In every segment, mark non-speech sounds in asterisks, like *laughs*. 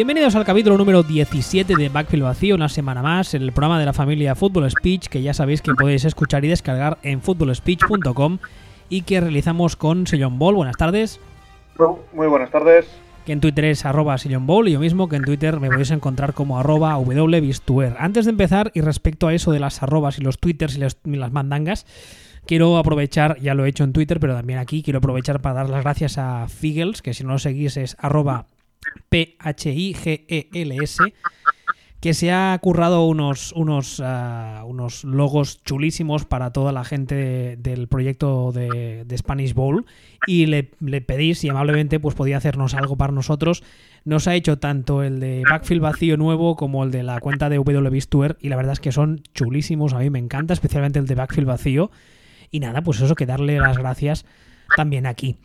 Bienvenidos al capítulo número 17 de Backfield Vacío, una semana más, el programa de la familia Football Speech, que ya sabéis que podéis escuchar y descargar en footballspeech.com y que realizamos con Sillon Ball. Buenas tardes. Muy buenas tardes. Que en Twitter es arroba Sillon Ball y yo mismo que en Twitter me podéis encontrar como arroba wbistuer. Antes de empezar, y respecto a eso de las arrobas y los twitters y, y las mandangas, quiero aprovechar, ya lo he hecho en Twitter, pero también aquí quiero aprovechar para dar las gracias a Figels, que si no lo seguís es arroba P-H-I-G-E-L-S, que se ha currado unos, unos, uh, unos logos chulísimos para toda la gente del proyecto de, Spanish Bowl y le, le, pedí si amablemente pues podía hacernos algo para nosotros. Nos ha hecho tanto el de Backfield vacío nuevo como el de la cuenta de WBStuer y la verdad es que son chulísimos, a mí me encanta, especialmente el de Backfield vacío. Y nada, pues eso, que darle las gracias también aquí.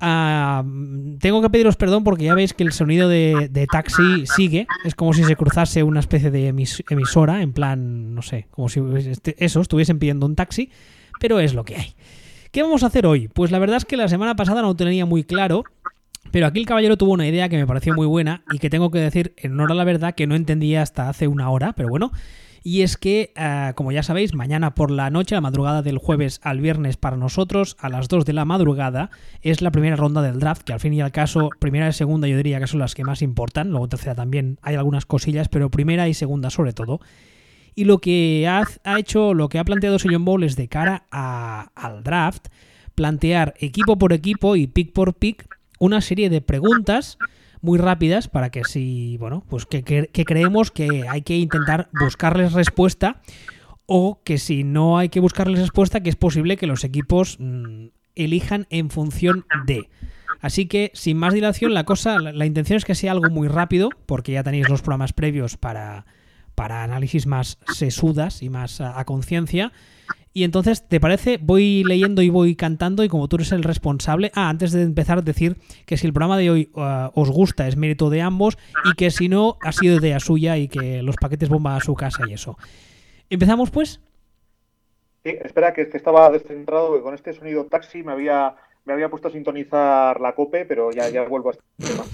Uh, tengo que pediros perdón porque ya veis que el sonido de, taxi sigue. Es como si se cruzase una especie de emis, emisora, en plan, no sé, como si eso, estuviesen pidiendo un taxi, pero es lo que hay. ¿Qué vamos a hacer hoy? Pues la verdad es que la semana pasada no tenía muy claro, pero aquí el caballero tuvo una idea que me pareció muy buena y que tengo que decir, en honor a la verdad, que no entendía hasta hace una hora, pero bueno, y es que, uh, como ya sabéis, mañana por la noche, la madrugada del jueves al viernes para nosotros, a las 2 de la madrugada, es la primera ronda del draft, que al fin y al caso, primera y segunda yo diría que son las que más importan, luego tercera también hay algunas cosillas, pero primera y segunda sobre todo. Y lo que ha, ha hecho, lo que ha planteado Sillon Bowl es de cara al draft, plantear equipo por equipo y pick por pick una serie de preguntas muy rápidas para que si, bueno, pues que, que, que, creemos que hay que intentar buscarles respuesta o que si no hay que buscarles respuesta, que es posible que los equipos mmm, elijan en función de. Así que, sin más dilación, la cosa, la, intención es que sea algo muy rápido, porque ya tenéis los programas previos para, para análisis más sesudas y más a conciencia. Y entonces, ¿te parece? Voy leyendo y voy cantando y como tú eres el responsable... Ah, antes de empezar, decir que si el programa de hoy uh, os gusta es mérito de ambos y que si no, ha sido idea suya y que los paquetes bomba a su casa y eso. ¿Empezamos pues? Sí, espera, que, que estaba descentrado, que con este sonido taxi me había, me había puesto a sintonizar la cope, pero ya, ya vuelvo a este tema.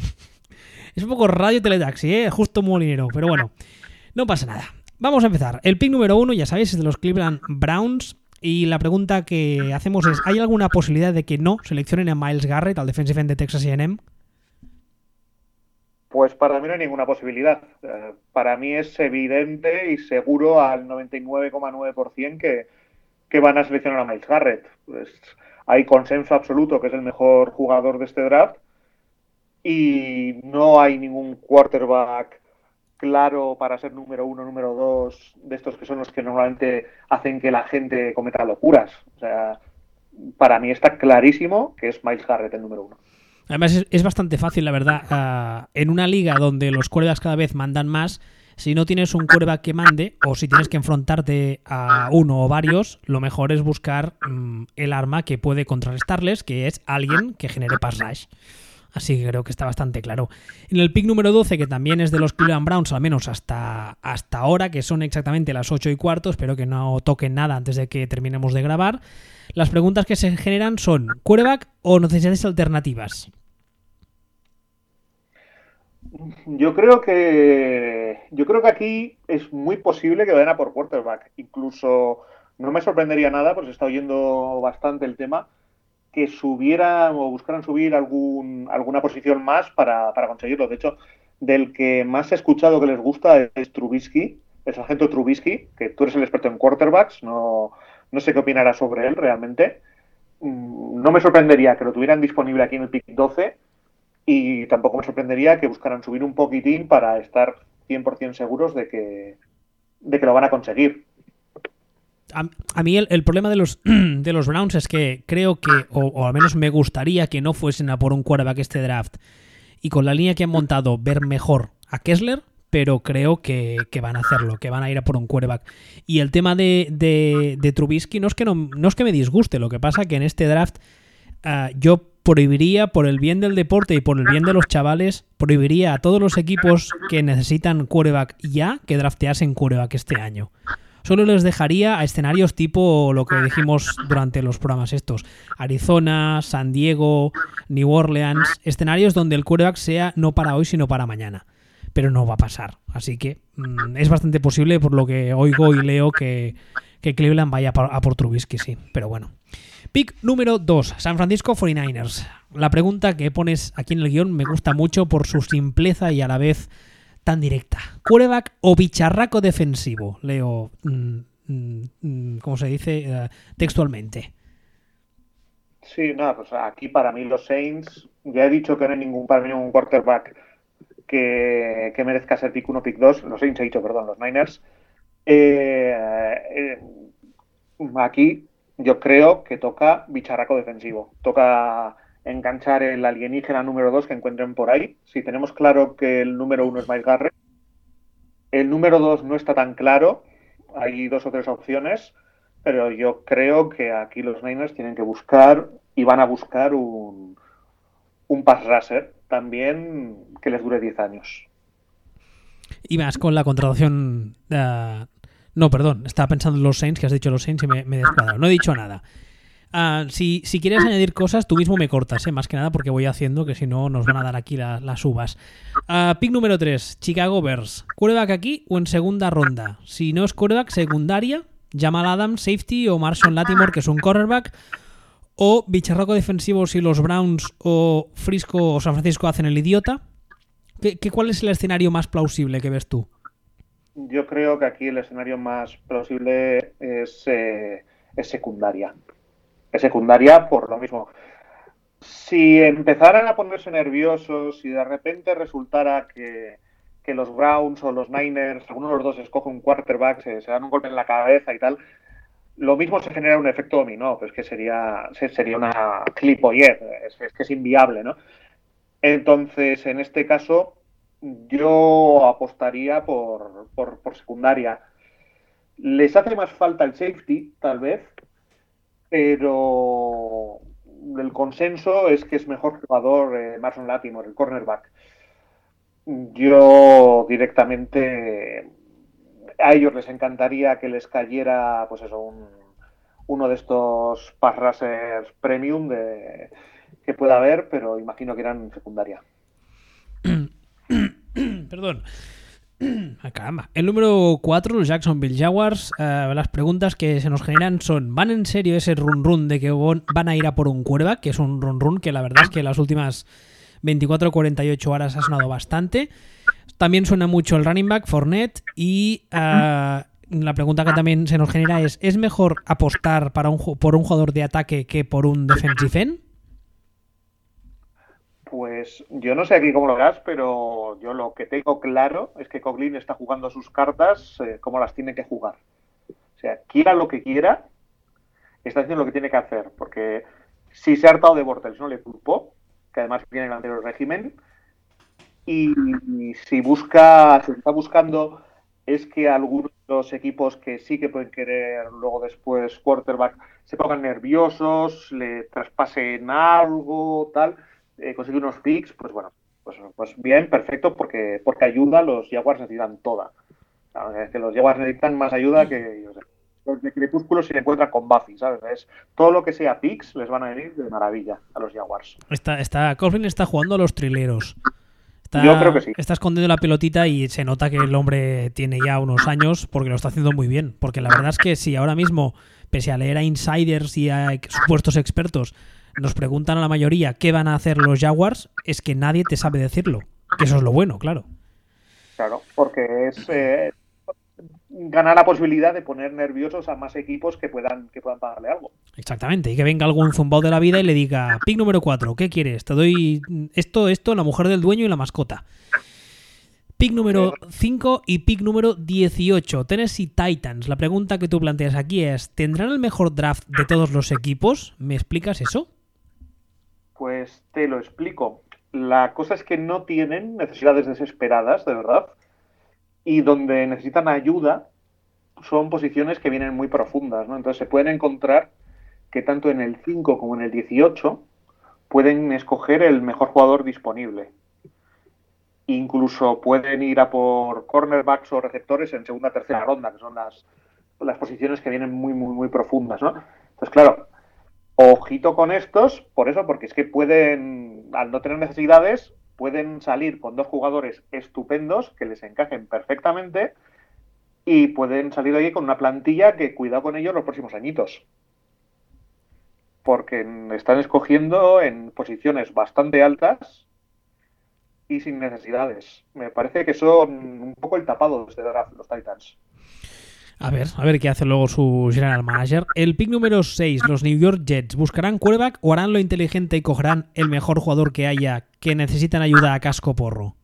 Es un poco radio teletaxi, ¿eh? Justo molinero, pero bueno, no pasa nada. Vamos a empezar. El pick número uno, ya sabéis, es de los Cleveland Browns. Y la pregunta que hacemos es: ¿hay alguna posibilidad de que no seleccionen a Miles Garrett, al defensive end de Texas AM? Pues para mí no hay ninguna posibilidad. Uh, para mí es evidente y seguro al 99,9% que, que van a seleccionar a Miles Garrett. Pues hay consenso absoluto que es el mejor jugador de este draft y no hay ningún quarterback claro para ser número uno, número dos, de estos que son los que normalmente hacen que la gente cometa locuras. O sea, para mí está clarísimo que es Miles Garrett el número uno. Además, es, bastante fácil, la verdad. Uh, en una liga donde los quarterbacks cada vez mandan más, si no tienes un quarterback que mande, o si tienes que enfrentarte a uno o varios, lo mejor es buscar um, el arma que puede contrarrestarles, que es alguien que genere pass rush. Así que creo que está bastante claro. En el pick número 12, que también es de los Cleveland Browns, al menos hasta, hasta ahora, que son exactamente las 8 y cuarto, espero que no toquen nada antes de que terminemos de grabar. Las preguntas que se generan son: ¿quarterback o necesidades alternativas? Yo creo que. Yo creo que aquí es muy posible que vayan a por quarterback. Incluso no me sorprendería nada, pues estado oyendo bastante el tema que subieran o buscaran subir algún, alguna posición más para, conseguirlo. De hecho, del que más he escuchado que les gusta es Trubisky, el sargento Trubisky, que tú eres el experto en quarterbacks, no, no sé qué opinarás sobre él realmente. No me sorprendería que lo tuvieran disponible aquí en el pick 12 y tampoco me sorprendería que buscaran subir un poquitín para estar 100% seguros de que, de que lo van a conseguir. A, mí el, problema de los, *clears throat* de los Browns es que creo que, o, o, al menos me gustaría que no fuesen a por un quarterback este draft y con la línea que han montado ver mejor a Kessler, pero creo que, que van a hacerlo, que van a ir a por un quarterback. Y el tema de, de, de Trubisky no es, que no, no es que me disguste, lo que pasa que en este draft uh, yo prohibiría, por el bien del deporte y por el bien de los chavales, prohibiría a todos los equipos que necesitan quarterback ya que drafteasen quarterback este año solo les dejaría a escenarios tipo lo que dijimos durante los programas estos. Arizona, San Diego, New Orleans, escenarios donde el quarterback sea no para hoy sino para mañana. pero no va a pasar. Así que mm, es bastante posible, por lo que oigo y leo, que, que Cleveland vaya a por Trubisky, sí. Pero bueno. Pick número 2, San Francisco 49ers. La pregunta que pones aquí en el guion me gusta mucho por su simpleza y a la vez tan directa. ¿Quarterback o bicharraco defensivo? Leo, mm, mm, mm, como se dice eh, textualmente. Sí, nada, pues aquí para mí los Saints, ya he dicho que no hay ningún, para mí ningún quarterback que, merezca ser pick 1, pick 2. Los Saints he dicho, perdón, los Niners. Eh, eh, aquí yo creo que toca bicharraco defensivo. Toca enganchar el alienígena número 2 que encuentren por ahí. Si tenemos claro que el número 1 es Mike Garrett, el número 2 no está tan claro. Hay dos o tres opciones, pero yo creo que aquí los Niners tienen que buscar y van a buscar un, un pass rusher también que les dure 10 años. Y más con la contratación uh, no, perdón, estaba pensando en los Saints, que has dicho los Saints y me, me he descuadrado. No he dicho nada. Ah, si, quieres añadir cosas, tú mismo me cortas, ¿eh? más que nada porque voy haciendo que si no nos van a dar aquí las uvas. Uh, pick número 3, Chicago Bears. ¿Quarterback aquí o en segunda ronda? Si no es quarterback, secundaria, Jamal Adams, safety o Marshall Latimore, que es un cornerback. O bicharraco defensivo si los Browns o Frisco o San Francisco hacen el idiota. ¿Qué, qué, cuál es el escenario más plausible que ves tú? yo creo que aquí el escenario más plausible es, eh, es secundaria. Secundaria por lo mismo. Si empezaran a ponerse nerviosos y de repente resultara que, los Browns o los Niners, alguno de los dos escoge un quarterback, se, dan un golpe en la cabeza y tal, lo mismo se genera un efecto dominó, pues que sería, sería una clipoyet, es, es que es inviable, ¿no? Entonces, en este caso, yo apostaría por, por, secundaria. Les hace más falta el safety, tal vez, pero el consenso es que es mejor jugador eh, Marson el cornerback. Yo directamente a ellos les encantaría que les cayera, pues eso, un, uno de estos pass premium de, que pueda haber, pero imagino que eran secundaria. *coughs* Perdón. *clears throat* Ah. El número 4, los Jacksonville Jaguars. Eh, las preguntas que se nos generan son: ¿van en serio ese run run de que van a ir a por un quarterback? Que es un run run que la verdad es que las últimas 24 o 48 horas ha sonado bastante. También suena mucho el running back, Fournette. Y eh, la pregunta que también se nos genera es: ¿es mejor apostar para un, por un jugador de ataque que por un defensive end? Pues yo no sé aquí cómo lo verás, pero yo lo que tengo claro es que Coglin está jugando sus cartas eh, como las tiene que jugar. O sea, quiera lo que quiera, está haciendo lo que tiene que hacer. Porque si se ha hartado de Bortels, no le culpó, que además tiene el anterior régimen, y, si busca, si está buscando es que algunos de los equipos que sí que pueden querer luego después quarterback se pongan nerviosos, le traspasen algo, tal eh, conseguir unos picks, pues bueno, pues, pues, bien, perfecto, porque, porque ayuda, los Jaguars necesitan toda. Es que los Jaguars necesitan más ayuda que los de Crepúsculo se encuentran con Buffy, ¿sabes? todo lo que sea picks les van a venir de maravilla a los Jaguars. Está, está, Coughlin está jugando a los trileros. Está, Yo creo que sí. Está escondiendo la pelotita y se nota que el hombre tiene ya unos años porque lo está haciendo muy bien. Porque la verdad es que si ahora mismo, pese a leer a insiders y a supuestos expertos, nos preguntan a la mayoría qué van a hacer los Jaguars, es que nadie te sabe decirlo. Que eso es lo bueno, claro. Claro, porque es eh, ganar la posibilidad de poner nerviosos a más equipos que puedan, que puedan pagarle algo. Exactamente, y que venga algún zumbao de la vida y le diga, pick número 4, ¿qué quieres? Te doy esto, esto, la mujer del dueño y la mascota. Pick número 5 y pick número 18, Tennessee Titans. La pregunta que tú planteas aquí es, ¿tendrán el mejor draft de todos los equipos? ¿Me explicas eso? Pues te lo explico. La cosa es que no tienen necesidades desesperadas, de verdad, y donde necesitan ayuda son posiciones que vienen muy profundas, ¿no? Entonces se pueden encontrar que tanto en el 5 como en el 18 pueden escoger el mejor jugador disponible. Incluso pueden ir a por cornerbacks o receptores en segunda o tercera ronda, que son las, las posiciones que vienen muy, muy, muy profundas, ¿no? Entonces, claro, Ojito con estos, por eso, porque es que pueden, al no tener necesidades, pueden salir con dos jugadores estupendos que les encajen perfectamente y pueden salir de ahí con una plantilla que cuida con ellos los próximos añitos. Porque están escogiendo en posiciones bastante altas y sin necesidades. Me parece que son un poco el tapado de este draft, los Titans. A ver, a ver qué hace luego su general manager. El pick número 6, los New York Jets. ¿Buscarán quarterback o harán lo inteligente y cogerán el mejor jugador que haya que necesitan ayuda a casco porro?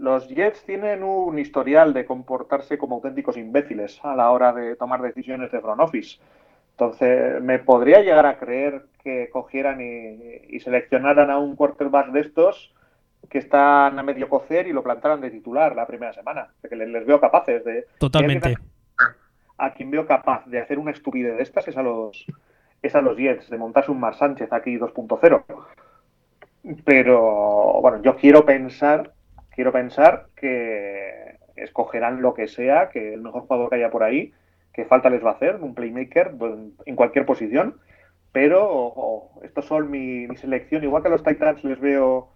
Los Jets tienen un historial de comportarse como auténticos imbéciles a la hora de tomar decisiones de front office. Entonces, me podría llegar a creer que cogieran y, seleccionaran a un quarterback de estos que están a medio cocer y lo plantaran de titular la primera semana. Que les, veo capaces de. Totalmente. A quien veo capaz de hacer una estupidez de estas es a los, es a los Jets, de montarse un Mar Sánchez aquí 2.0. Pero bueno, yo quiero pensar quiero pensar que escogerán lo que sea, que el mejor jugador que haya por ahí, que falta les va a hacer, un playmaker en cualquier posición, pero estos son mi, selección, igual que a los Titans les veo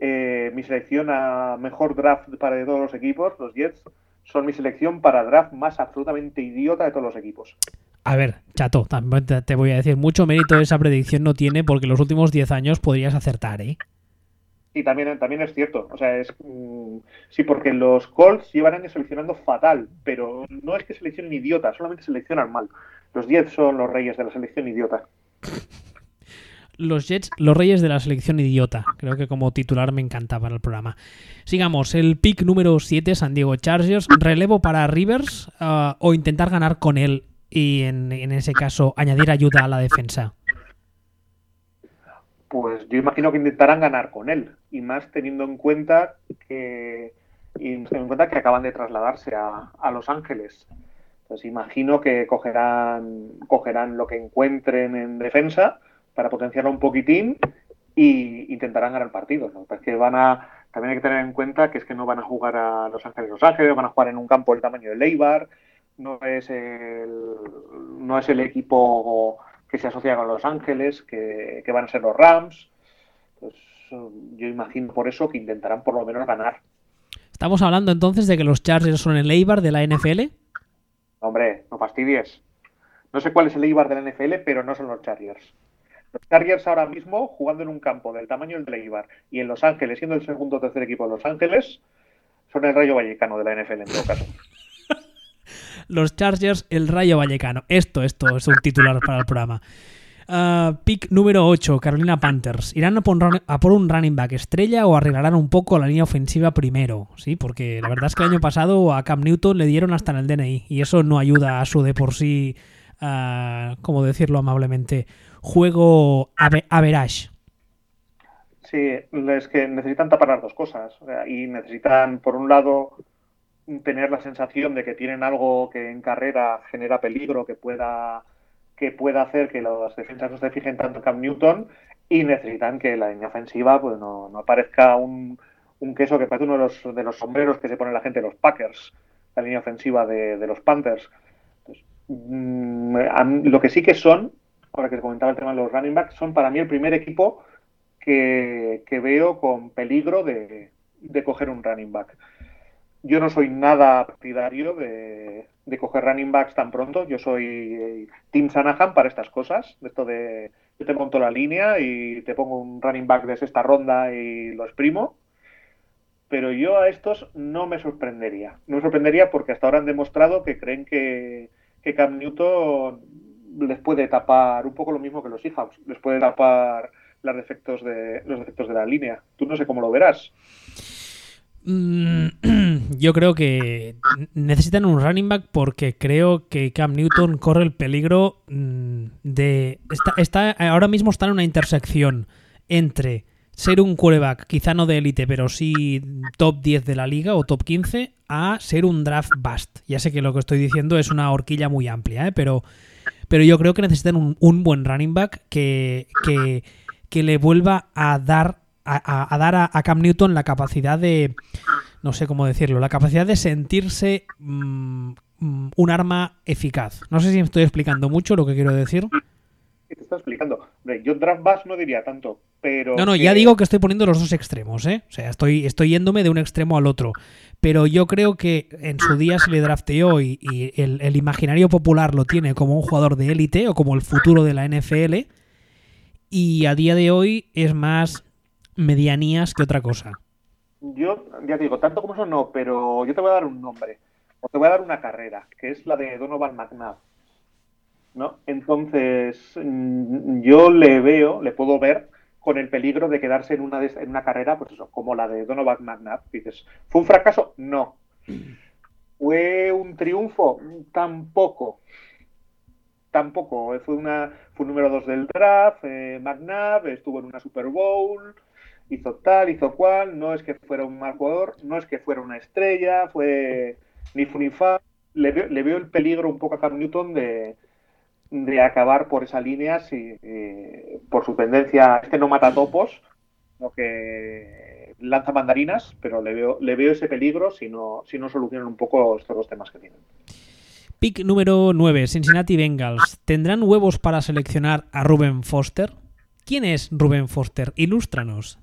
eh, mi selección a mejor draft para todos los equipos, los Jets son mi selección para draft más absolutamente idiota de todos los equipos. A ver, chato, también te voy a decir, mucho mérito esa predicción no tiene porque los últimos 10 años podrías acertar, ¿eh? Sí, también, también es cierto. O sea, es. Mm, sí, porque los Colts llevan años seleccionando fatal, pero no es que seleccionen idiota, solamente seleccionan mal. Los Jets son los reyes de la selección idiota. Los Jets, los reyes de la selección idiota. Creo que como titular me encantaba el programa. Sigamos, el pick número 7, San Diego Chargers. ¿Relevo para Rivers uh, o intentar ganar con él y en ese caso añadir ayuda a la defensa? pues yo imagino que intentarán ganar con él y más teniendo en cuenta que teniendo en cuenta que acaban de trasladarse a, Los Ángeles. Entonces imagino que cogerán cogerán lo que encuentren en defensa para potenciarlo un poquitín y intentarán ganar el partido. que van a también hay que tener en cuenta que es que no van a jugar a Los Ángeles Los Ángeles, van a jugar en un campo del tamaño de Leibar, no es el no es el equipo que se asocia con Los Ángeles, que, van a ser los Rams. Pues yo imagino por eso que intentarán por lo menos ganar. ¿Estamos hablando entonces de que los Chargers son el Eibar de la NFL? Hombre, no fastidies. No sé cuál es el Eibar de la NFL, pero no son los Chargers. Los Chargers ahora mismo, jugando en un campo del tamaño del Eibar y en Los Ángeles, siendo el segundo o tercer equipo de Los Ángeles, son el Rayo Vallecano de la NFL en todo caso *laughs* los Chargers, el Rayo Vallecano. Esto, esto es un titular para el programa. Uh, pick número 8, Carolina Panthers. ¿Irán a por, un running back estrella o arreglarán un poco la línea ofensiva primero? Sí, porque la verdad es que el año pasado a Cam Newton le dieron hasta en el DNI y eso no ayuda a su de por sí, como decirlo amablemente, juego average. Sí, es que necesitan tapar dos cosas. y necesitan, por un lado, tener la sensación de que tienen algo que en carrera genera peligro, que pueda, que pueda hacer que las defensas no se fijen tanto en Cam Newton y necesitan que la línea ofensiva pues no, no aparezca un, un, queso que parece uno de los, de los sombreros que se pone la gente de los Packers, la línea ofensiva de los Panthers. Mm, lo que sí que son, ahora que comentaba el tema de los running backs, son para mí el primer equipo que, veo con peligro de, coger un running back yo no soy nada partidario de, coger running backs tan pronto. Yo soy eh, Team Sanahan para estas cosas. Esto de yo te monto la línea y te pongo un running back de sexta ronda y lo exprimo. Pero yo a estos no me sorprendería. No me sorprendería porque hasta ahora han demostrado que creen que, que Cam Newton les puede tapar un poco lo mismo que los Seahawks. Les puede tapar los defectos de, la línea. Tú no sé cómo lo verás. Mm, *clears throat* yo creo que necesitan un running back porque creo que Cam Newton corre el peligro mm, de... Está, ahora mismo está en una intersección entre ser un quarterback, quizá no de élite, pero sí top 10 de la liga o top 15, a ser un draft bust. Ya sé que lo que estoy diciendo es una horquilla muy amplia, ¿eh? pero, pero yo creo que necesitan un, buen running back que, que, le vuelva a dar a, dar a, Cam Newton la capacidad de, no sé cómo decirlo, la capacidad de sentirse mm, mm, un arma eficaz. No sé si me estoy explicando mucho lo que quiero decir. Te está explicando. Yo draft bass no diría tanto, pero... No, no, ya digo que estoy poniendo los dos extremos, ¿eh? O sea, estoy, estoy yéndome de un extremo al otro. Pero yo creo que en su día se le drafteó y, el, el, imaginario popular lo tiene como un jugador de élite o como el futuro de la NFL. Y a día de hoy es más medianías que otra cosa. Yo ya digo, tanto como eso no, pero yo te voy a dar un nombre. O te voy a dar una carrera, que es la de Donovan McNabb. ¿No? Entonces, mm, yo le veo, le puedo ver con el peligro de quedarse en una, en una carrera, pues eso, como la de Donovan McNabb. Dices, ¿fue un fracaso? No. ¿Fue un triunfo? Tampoco. Tampoco. Fue, una, fue un número dos del draft, eh, McNabb, estuvo en una Super Bowl, hizo tal, hizo cual. No es que fuera un mal jugador, no es que fuera una estrella, fue ni funifa. Le le veo el peligro un poco a Cam Newton de, de acabar por esa línea si, eh, por su tendencia. Este no mata topos, no que lanza mandarinas, pero le veo, le veo ese peligro si no, si no solucionan un poco estos dos temas que tienen. Pick número 9, Cincinnati Bengals. ¿Tendrán huevos para seleccionar a Ruben Foster? ¿Quién es Ruben Foster? Ilústranos.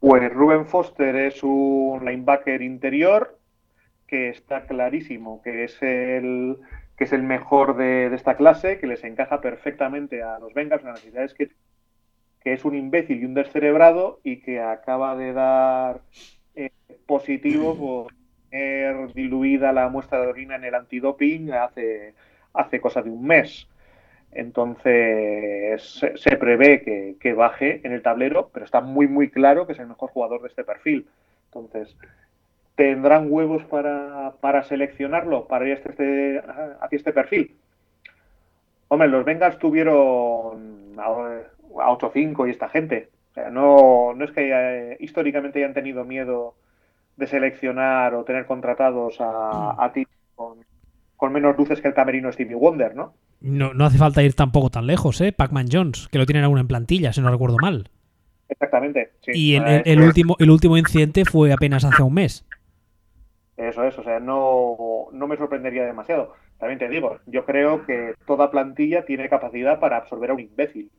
Pues Ruben Foster es un linebacker interior que está clarísimo que es el, que es el mejor de, esta clase, que les encaja perfectamente a los Bengals, las necesidades que, que es un imbécil y un descerebrado y que acaba de dar eh, positivo *clears throat* por tener diluida la muestra de orina en el antidoping hace, hace cosa de un mes. Entonces se, prevé que, que, baje en el tablero, pero está muy muy claro que es el mejor jugador de este perfil. Entonces, ¿Tendrán huevos para, seleccionarlo, para ir hacia este, hacia este perfil? Hombre, los Bengals tuvieron a, 8-5 y esta gente. O sea, no, no es que históricamente hayan tenido miedo de seleccionar o tener contratados a, a ti con, menos luces que el camerino Stevie Wonder, ¿no? ¿no? No hace falta ir tampoco tan lejos, ¿eh? Pac-Man Jones, que lo tienen aún en plantilla, si no recuerdo mal. Exactamente. Y el, último, el último incidente fue apenas hace un mes. Eso es, o sea, no, no me sorprendería demasiado. También te digo, yo creo que toda plantilla tiene capacidad para absorber a un imbécil.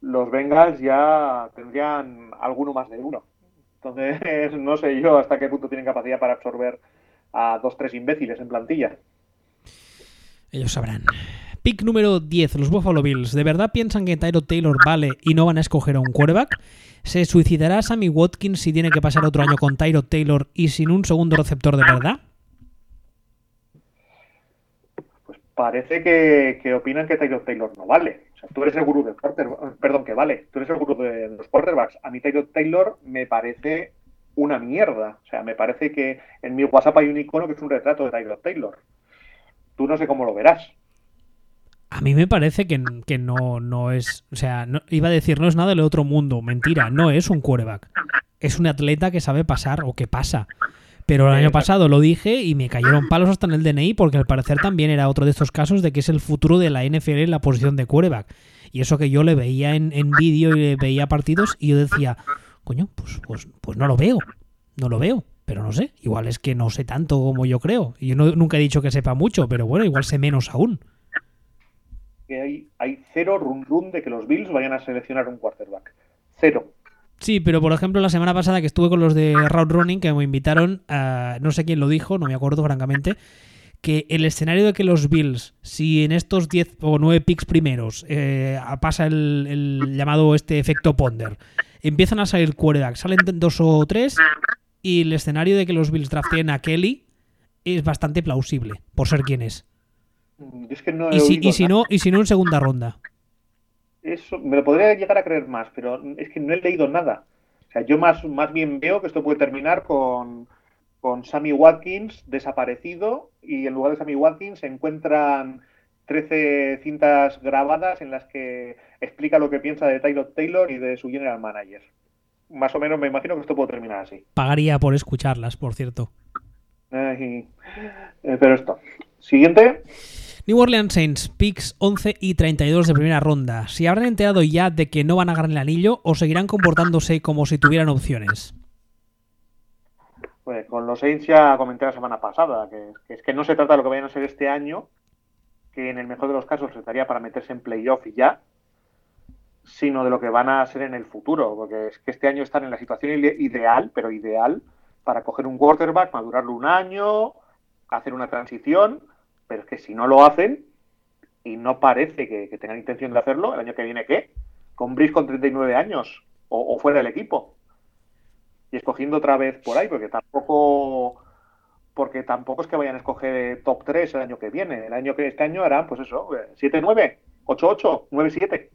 Los Bengals ya tendrían alguno más de uno. Entonces, *laughs* no sé yo hasta qué punto tienen capacidad para absorber a dos, tres imbéciles en plantilla. Ellos sabrán. Pick número 10, los Buffalo Bills. ¿De verdad piensan que Tyro Taylor vale y no van a escoger a un quarterback? ¿Se suicidará Sammy Watkins si tiene que pasar otro año con Tyro Taylor y sin un segundo receptor de verdad? Pues parece que, opinan que Tyro Taylor no vale. O sea, tú eres el gurú de perdón, que vale. Tú eres el gurú de los quarterbacks. A mí Tyro Taylor me parece una mierda. O sea, me parece que en mi WhatsApp hay un icono que es un retrato de Tyro Taylor. Tú no sé cómo lo verás. A mí me parece que, no, no es. O sea, iba a decir, no es nada del otro mundo. Mentira, no es un quarterback. Es un atleta que sabe pasar o que pasa. Pero el año pasado lo dije y me cayeron palos hasta en el DNI porque al parecer también era otro de estos casos de que es el futuro de la NFL en la posición de quarterback. Y eso que yo le veía en, vídeo y le veía partidos y yo decía, coño, pues, pues, pues no lo veo. No lo veo. Pero no sé, igual es que no sé tanto como yo creo. Y yo nunca he dicho que sepa mucho, pero bueno, igual sé menos aún hay, hay cero run de que los Bills vayan a seleccionar un quarterback. Cero. Sí, pero por ejemplo la semana pasada que estuve con los de Route Running que me invitaron, no sé quién lo dijo, no me acuerdo francamente, que el escenario de que los Bills, si en estos 10 o 9 picks primeros eh, pasa el, llamado este efecto ponder, empiezan a salir quarterbacks, salen dos o tres y el escenario de que los Bills draften a Kelly es bastante plausible, por ser quien es y, si, no, y si no en segunda ronda. Eso me lo podría llegar a creer más, pero es que no he leído nada. O sea, yo más, más bien veo que esto puede terminar con, con Sammy Watkins desaparecido y en lugar de Sammy Watkins se encuentran 13 cintas grabadas en las que explica lo que piensa de Taylor Taylor y de su general manager. Más o menos me imagino que esto puede terminar así. Pagaría por escucharlas, por cierto. Eh, pero esto. Siguiente. New Orleans Saints, picks 11 y 32 de primera ronda. ¿Se habrán enterado ya de que no van a ganar el anillo o seguirán comportándose como si tuvieran opciones? Pues con los Saints ya comenté la semana pasada, que, es que no se trata de lo que vayan a ser este año, que en el mejor de los casos se daría para meterse en playoff y ya, sino de lo que van a ser en el futuro, porque es que este año están en la situación ideal, pero ideal, para coger un quarterback, madurarlo un año, hacer una transición, pero es que si no lo hacen, y no parece que, tengan intención de hacerlo, el año que viene, ¿qué? Con Brice con 39 años, o, fuera del equipo. Y escogiendo otra vez por ahí, porque tampoco porque tampoco es que vayan a escoger top 3 el año que viene. El año que este año harán, pues eso, 7-9, 8-8, 9-7.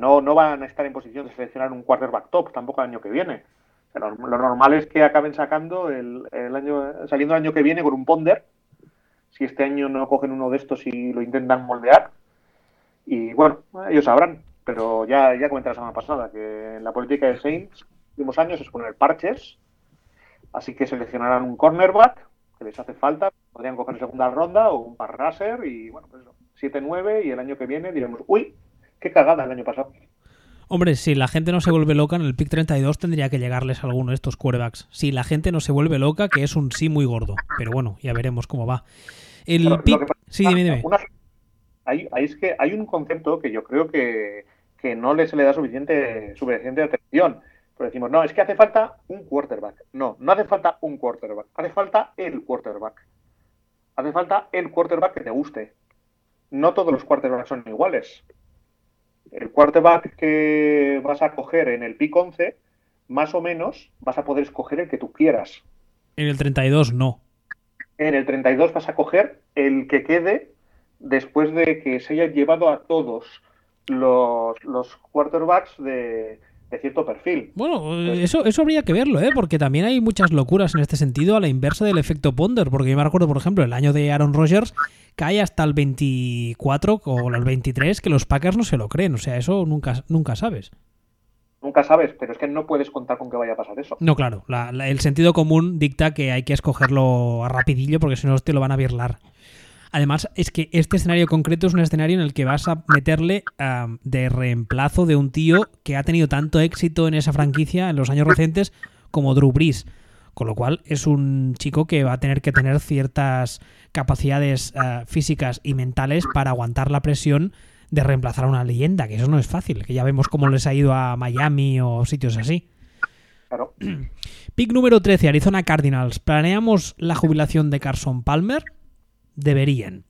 no, no van a estar en posición de seleccionar un quarterback top tampoco el año que viene. lo, normal es que acaben sacando el, año, saliendo el año que viene con un ponder. Si este año no cogen uno de estos y lo intentan moldear. Y bueno, ellos sabrán. Pero ya, ya comenté la semana pasada que en la política de Saints, últimos años es poner parches Así que seleccionarán un cornerback que les hace falta. Podrían coger segunda ronda o un pass y bueno, pues eso. 7-9 y el año que viene diremos, uy, qué cagada el año pasado. Hombre, si la gente no se vuelve loca, en el pick 32 tendría que llegarles alguno de estos quarterbacks. Si la gente no se vuelve loca, que es un sí muy gordo. Pero bueno, ya veremos cómo va. El pick... sí, dime, dime. Hay, es que hay un concepto que yo creo que, que no les le da suficiente, suficiente atención. Pero decimos, no, es que hace falta un quarterback. No, no hace falta un quarterback. Hace falta el quarterback. Hace falta el quarterback que te guste. No todos los quarterbacks son iguales. El quarterback que vas a coger en el pick 11, más o menos, vas a poder escoger el que tú quieras. En el 32 no. En el 32 vas a coger el que quede después de que se haya llevado a todos los, los quarterbacks de, de cierto perfil. Bueno, eso, eso habría que verlo, ¿eh? porque también hay muchas locuras en este sentido a la inversa del efecto Ponder, porque yo me recuerdo, por ejemplo, el año de Aaron Rodgers cae hasta el 24 o el 23 que los Packers no se lo creen, o sea, eso nunca, nunca sabes. Nunca sabes, pero es que no puedes contar con que vaya a pasar eso. No, claro, el sentido común dicta que hay que escogerlo a rapidillo porque si no te lo van a virlar. Además, es que este escenario concreto es un escenario en el que vas a meterle de reemplazo de un tío que ha tenido tanto éxito en esa franquicia en los años recientes como Drew Brees. Con lo cual es un chico que va a tener que tener ciertas capacidades ah, físicas y mentales para aguantar la presión de reemplazar a una leyenda, que eso no es fácil, que ya vemos cómo les ha ido a Miami o sitios así. Claro. Pick número 13, Arizona Cardinals. ¿Planeamos la jubilación de Carson Palmer? Deberían.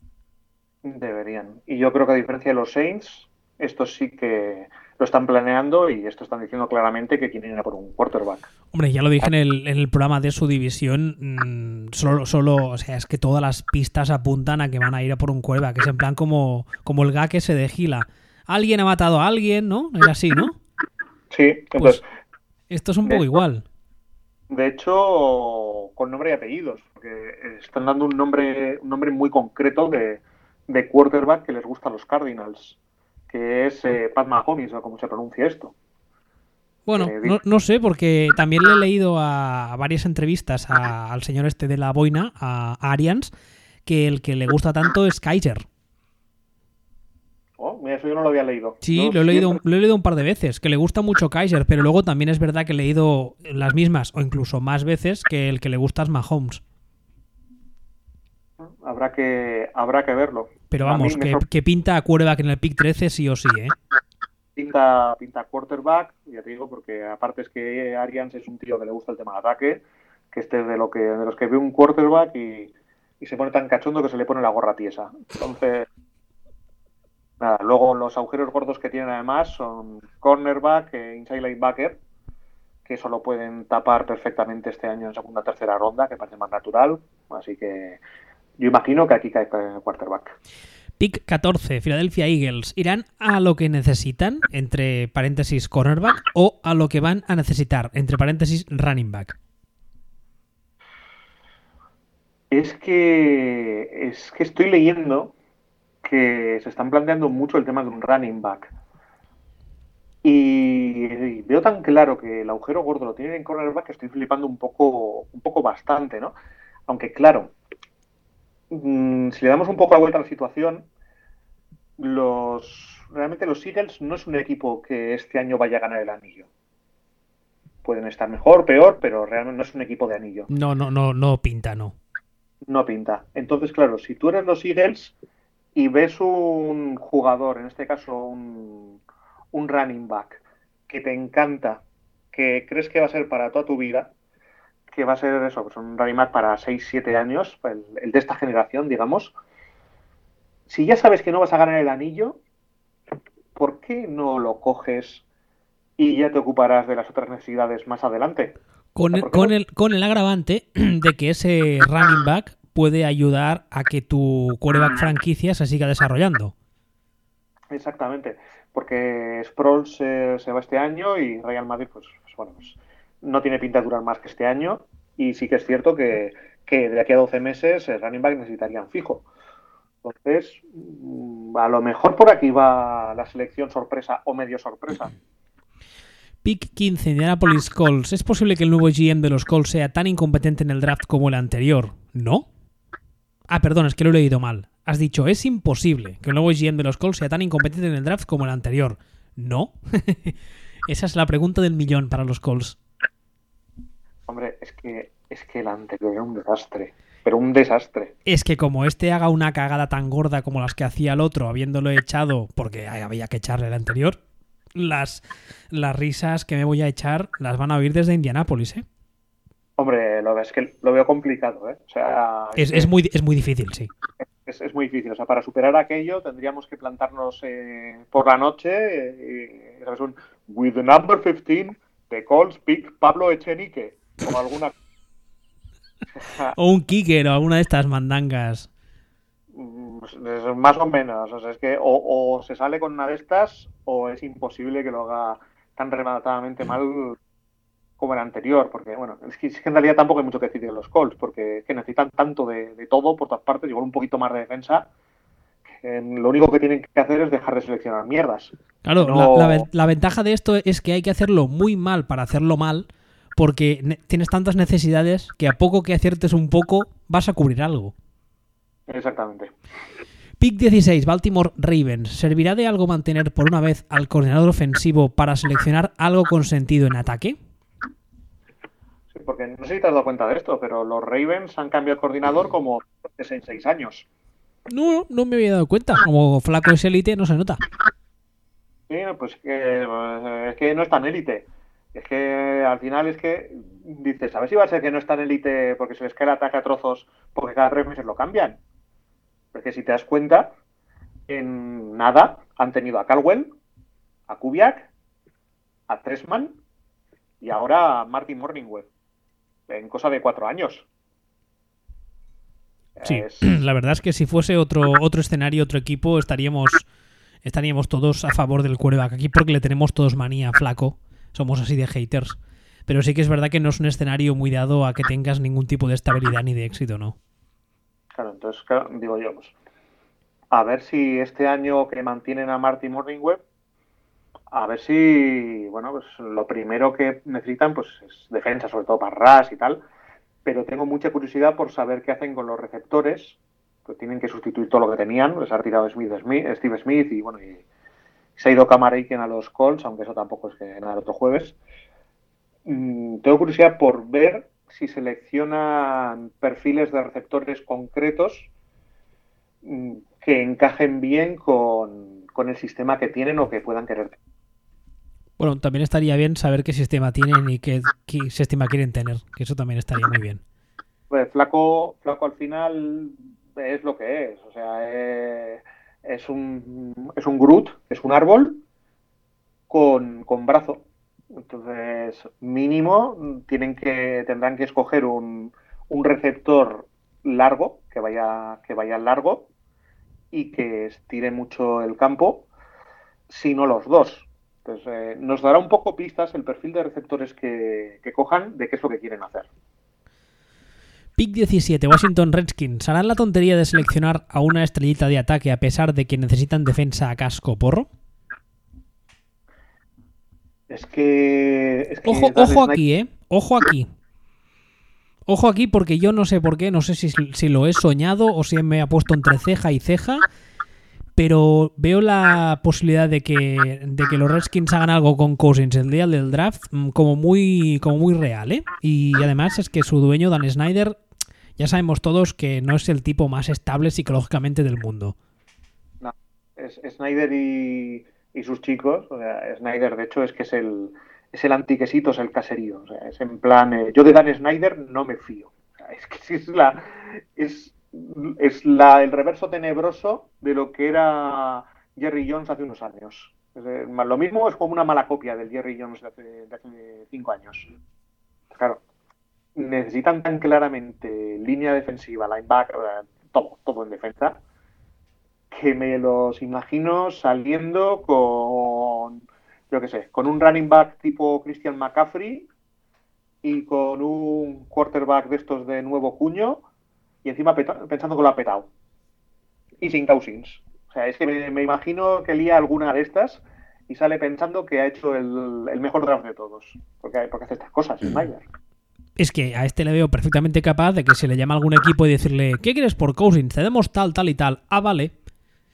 Deberían. Y yo creo que a diferencia de los Saints, estos sí que lo están planeando y esto están diciendo claramente que quieren ir a por un quarterback. Hombre, ya lo dije en el, programa de su división, mm, solo, solo, o sea, es que todas las pistas apuntan a que van a ir a por un quarterback, es en plan como, como el gag ese de Gila. Alguien ha matado a alguien, ¿no? Es así, ¿no? Sí, pues entonces... esto es un poco igual. De hecho, con nombre y apellidos, porque están dando un nombre, un nombre muy concreto de, quarterback que les gusta a los Cardinals, que es eh, Pat Mahomes, o como se pronuncia esto. Bueno, eh, no, sé, porque también le he leído a, varias entrevistas al señor este de la boina, a Arians, que el que le gusta tanto es Kaiser. Eso yo no lo había leído. Sí, lo, he leído, lo he leído un par de veces, que le gusta mucho Kaiser, pero luego también es verdad que he leído las mismas o incluso más veces que el que le gusta es Mahomes. Habrá que, habrá que verlo. Pero vamos, que, pinta a quarterback en el pick 13 sí o sí, ¿eh? Pinta, pinta quarterback, ya te digo, porque aparte es que Arians es un tío que le gusta el tema de ataque, que este es de, lo que, de los que ve un quarterback y, y se pone tan cachondo que se le pone la gorra tiesa. Entonces, Nada, luego los agujeros gordos que tienen además son cornerback e inside linebacker, que eso lo pueden tapar perfectamente este año en segunda o tercera ronda, que parece más natural. Así que yo imagino que aquí cae el quarterback. Pick 14, Philadelphia Eagles. ¿Irán a lo que necesitan, entre paréntesis cornerback, o a lo que van a necesitar, entre paréntesis running back? Es que, es que estoy leyendo que se están planteando mucho el tema de un running back. Y veo tan claro que el agujero gordo lo tienen en cornerback que estoy flipando un poco, un poco bastante, ¿no? Aunque claro, mm, si le damos un poco la vuelta a la situación, los realmente los Eagles no es un equipo que este año vaya a ganar el anillo. Pueden estar mejor, peor, pero realmente no es un equipo de anillo. No, no, no, no pinta, no. no pinta. Entonces, claro, si tú eres los Eagles y ves un jugador, en este caso un, un running back, que te encanta, que crees que va a ser para toda tu vida, que va a ser eso, pues un running back para 6, 7 años, el, el de esta generación, digamos, si ya sabes que no vas a ganar el anillo, ¿por qué no lo coges y ya te ocuparás de las otras necesidades más adelante? Con el, con, el, con el agravante *clears throat* de que ese running back puede ayudar a que tu quarterback franquicia se siga desarrollando. Exactamente, porque Sproles se, se va este año y Real Madrid, pues, pues, bueno, pues no tiene pinta de durar más que este año y sí que es cierto que, que de aquí a 12 meses el running back necesitarían fijo. Entonces, mm, a lo mejor por aquí va la selección sorpresa o medio sorpresa. Pick 15, Indianapolis Colts. ¿Es posible que el nuevo GM de los Colts sea tan incompetente en el draft como el anterior? ¿No? Ah, perdón, es que lo he leído mal. Has dicho, es imposible que el nuevo GM de los Colts sea tan incompetente en el draft como el anterior. ¿No? *laughs* Esa es la pregunta del millón para los Colts. Hombre, es que, es que el anterior era un desastre pero un desastre. Es que como este haga una cagada tan gorda como las que hacía el otro, habiéndolo echado porque había que echarle el anterior, las, las risas que me voy a echar las van a oír desde Indianápolis, ¿eh? Hombre, lo, es que lo veo complicado, ¿eh? O sea, es, es, muy, es muy difícil, sí. Es, es, muy difícil. O sea, para superar aquello tendríamos que plantarnos eh, por la noche eh, y, un with the number 15, the Colts pick Pablo Echenique o alguna *laughs* o un kicker o alguna de estas mandangas. Más o menos. O sea, es que o, o, se sale con una de estas o es imposible que lo haga tan rematadamente mal como el anterior. Porque, bueno, es que, es que en realidad tampoco hay mucho que decir de los Colts, porque es que necesitan tanto de, de todo por todas partes, igual un poquito más de defensa. Lo único que tienen que hacer es dejar de seleccionar mierdas. Claro, no... la, la, la ventaja de esto es que hay que hacerlo muy mal para hacerlo mal porque tienes tantas necesidades que a poco que aciertes un poco vas a cubrir algo. Exactamente. Pick 16, Baltimore Ravens. ¿Servirá de algo mantener por una vez al coordinador ofensivo para seleccionar algo con sentido en ataque? Porque no sé si te has dado cuenta de esto, pero los Ravens han cambiado el coordinador como en seis años. No, no me había dado cuenta. Como flaco es élite, no se nota. Sí, pues que, es que no es tan élite. Es que al final es que dices, a ver si va a ser que no está en élite porque se les cae el ataque a trozos porque cada tres meses lo cambian. Porque si te das cuenta, en nada han tenido a Calwell, a Kubiak, a Tresman y ahora a Martin Morningweb. En cosa de cuatro años. Sí, es... *clears throat* la verdad es que si fuese otro, otro escenario, otro equipo, estaríamos, estaríamos todos a favor del quarterback aquí porque le tenemos todos manía flaco somos así de haters. Pero sí que es verdad que no es un escenario muy dado a que tengas ningún tipo de estabilidad ni de éxito, ¿no? Claro, entonces, claro, digo yo, pues, a ver si este año que mantienen a Marty Morningweb, a ver si, bueno, pues lo primero que necesitan pues es defensa, sobre todo para RAS y tal, pero tengo mucha curiosidad por saber qué hacen con los receptores, que tienen que sustituir todo lo que tenían, les ha retirado Smith, Smith, Steve Smith y bueno, y se ha ido Kamaraken a los Colts, aunque eso tampoco es que nada el otro jueves. Mm, tengo curiosidad por ver si seleccionan perfiles de receptores concretos mm, que encajen bien con, con, el sistema que tienen o que puedan querer. Bueno, también estaría bien saber qué sistema tienen y qué, sistema quieren tener, que eso también estaría muy bien. Pues Flaco, Flaco al final es lo que es, o sea, eh, es un, es un Groot, es un árbol con, con brazo. Entonces, mínimo, tienen que, tendrán que escoger un, un receptor largo, que vaya, que vaya largo y que estire mucho el campo, si no los dos. Eh, nos dará un poco pistas el perfil de receptores que, que cojan de qué es lo que quieren hacer. Pick 17, Washington Redskins. ¿Harán la tontería de seleccionar a una estrellita de ataque a pesar de que necesitan defensa a casco porro? Es que. Es que ojo, ojo aquí, ¿eh? Ojo aquí. Ojo aquí porque yo no sé por qué, no sé si, si lo he soñado o si me ha puesto entre ceja y ceja, pero veo la posibilidad de que, de que los Redskins hagan algo con Cousins el día del draft mm, como muy, como muy real, ¿eh? Y además es que su dueño, Dan Snyder, Ya sabemos todos que no es el tipo más estable psicológicamente del mundo. No, es Snyder y, sus chicos. O sea, Snyder, de hecho, es que es el, es el antiquesito, es el caserío. O sea, es en plan, eh, yo de Dan Snyder no me fío. es que es la. Es, es la, el reverso tenebroso de lo que era Jerry Jones hace unos años. lo mismo es como una mala copia del Jerry Jones de hace, cinco años. Claro, necesitan tan claramente línea defensiva, linebacker, todo, todo en defensa, que me los imagino saliendo con, yo qué sé, con un running back tipo Christian McCaffrey y con un quarterback de estos de nuevo cuño y encima pensando que lo ha petado. Y sin Cousins. O sea, es que me, imagino que lía alguna de estas y sale pensando que ha hecho el, mejor draft de todos. Porque, porque hace estas cosas, mm. Es que a este le veo perfectamente capaz de que se le llama a algún equipo y decirle, ¿qué quieres por Cousins? Cedemos tal, tal y tal. Ah, vale.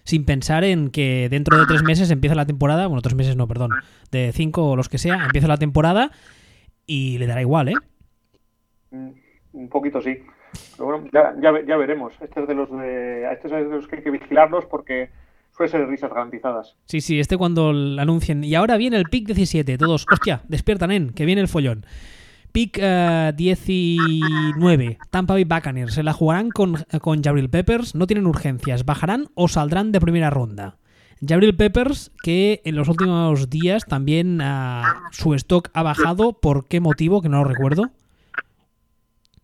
Sin pensar en que dentro de tres meses empieza la temporada, bueno, tres meses no, perdón, de cinco o los que sea, empieza la temporada y le dará igual, ¿eh? Mm, un poquito sí. Pero bueno, ya, ya, veremos. Este es, de los de, este es de los que hay que vigilarlos porque suele ser risas garantizadas. Sí, sí, este cuando anuncien. Y ahora viene el pick 17. Todos, hostia, despiertan, en, que viene el follón. Pick 19. Eh, Tampa Bay Buccaneers. Se la jugarán con, con Jabril Peppers. No tienen urgencias. ¿Bajarán o saldrán de primera ronda? Jabril Peppers, que en los últimos días también uh, su stock ha bajado. ¿Por qué motivo? Que no lo recuerdo.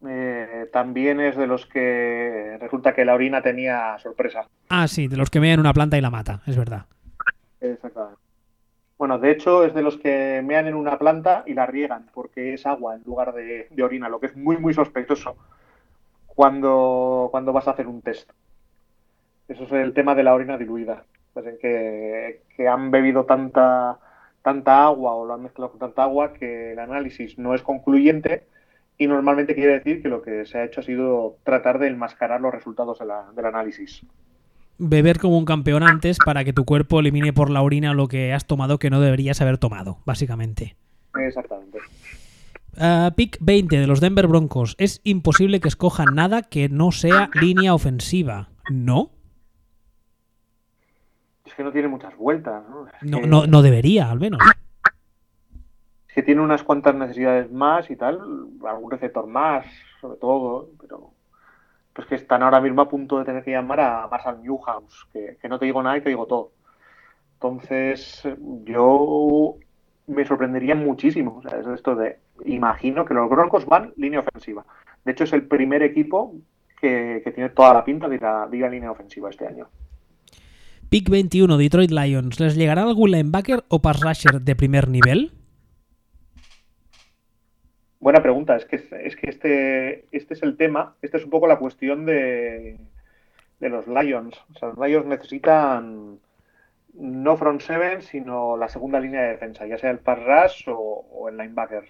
Eh, también es de los que resulta que la orina tenía sorpresa. Ah, sí, de los que mean una planta y la mata, es verdad. Exactamente. Bueno, de hecho es de los que mean en una planta y la riegan porque es agua en lugar de, orina, lo que es muy, muy sospechoso cuando, cuando vas a hacer un test. Eso es el tema de la orina diluida. Pues que, que han bebido tanta, tanta agua o lo han mezclado con tanta agua que el análisis no es concluyente y normalmente quiere decir que lo que se ha hecho ha sido tratar de enmascarar los resultados del análisis. Beber como un campeón antes para que tu cuerpo elimine por la orina lo que has tomado que no deberías haber tomado, básicamente. Exactamente. Uh, pick 20 de los Denver Broncos. Es imposible que escojan nada que no sea línea ofensiva, ¿no? Es que no tiene muchas vueltas, ¿no? No, no, no debería, al menos que tiene unas cuantas necesidades más y tal, algún receptor más, sobre todo, pero pues que están ahora mismo a punto de tener que llamar a Marshall Newhouse, que, que no te digo nada y te digo todo. Entonces, yo me sorprendería muchísimo. Esto de. Imagino que los Broncos van línea ofensiva. De hecho, es el primer equipo que, tiene toda la pinta de ir a, línea ofensiva este año. Pick 21, Detroit Lions. ¿Les llegará algún linebacker o pass rusher de primer nivel? Buena pregunta. Es que, es que este, este es el tema, esta es un poco la cuestión de, de los Lions. O sea, los Lions necesitan no front seven, sino la segunda línea de defensa, ya sea el pass rush o, el linebacker.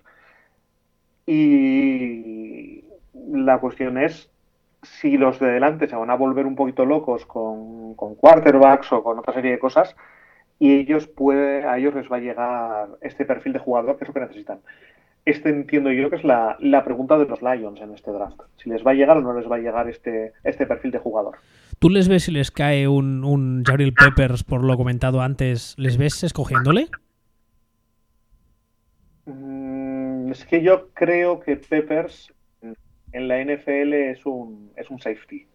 Y la cuestión es si los de delante se van a volver un poquito locos con, con quarterbacks o con otra serie de cosas y ellos puede, a ellos les va a llegar este perfil de jugador que es lo que necesitan este entiendo yo que es la, pregunta de los Lions en este draft. Si les va a llegar o no les va a llegar este, este perfil de jugador. ¿Tú les ves si les cae un, un Jabril Peppers, por lo comentado antes, les ves escogiéndole? Mm, es que yo creo que Peppers en la NFL es un, es un safety.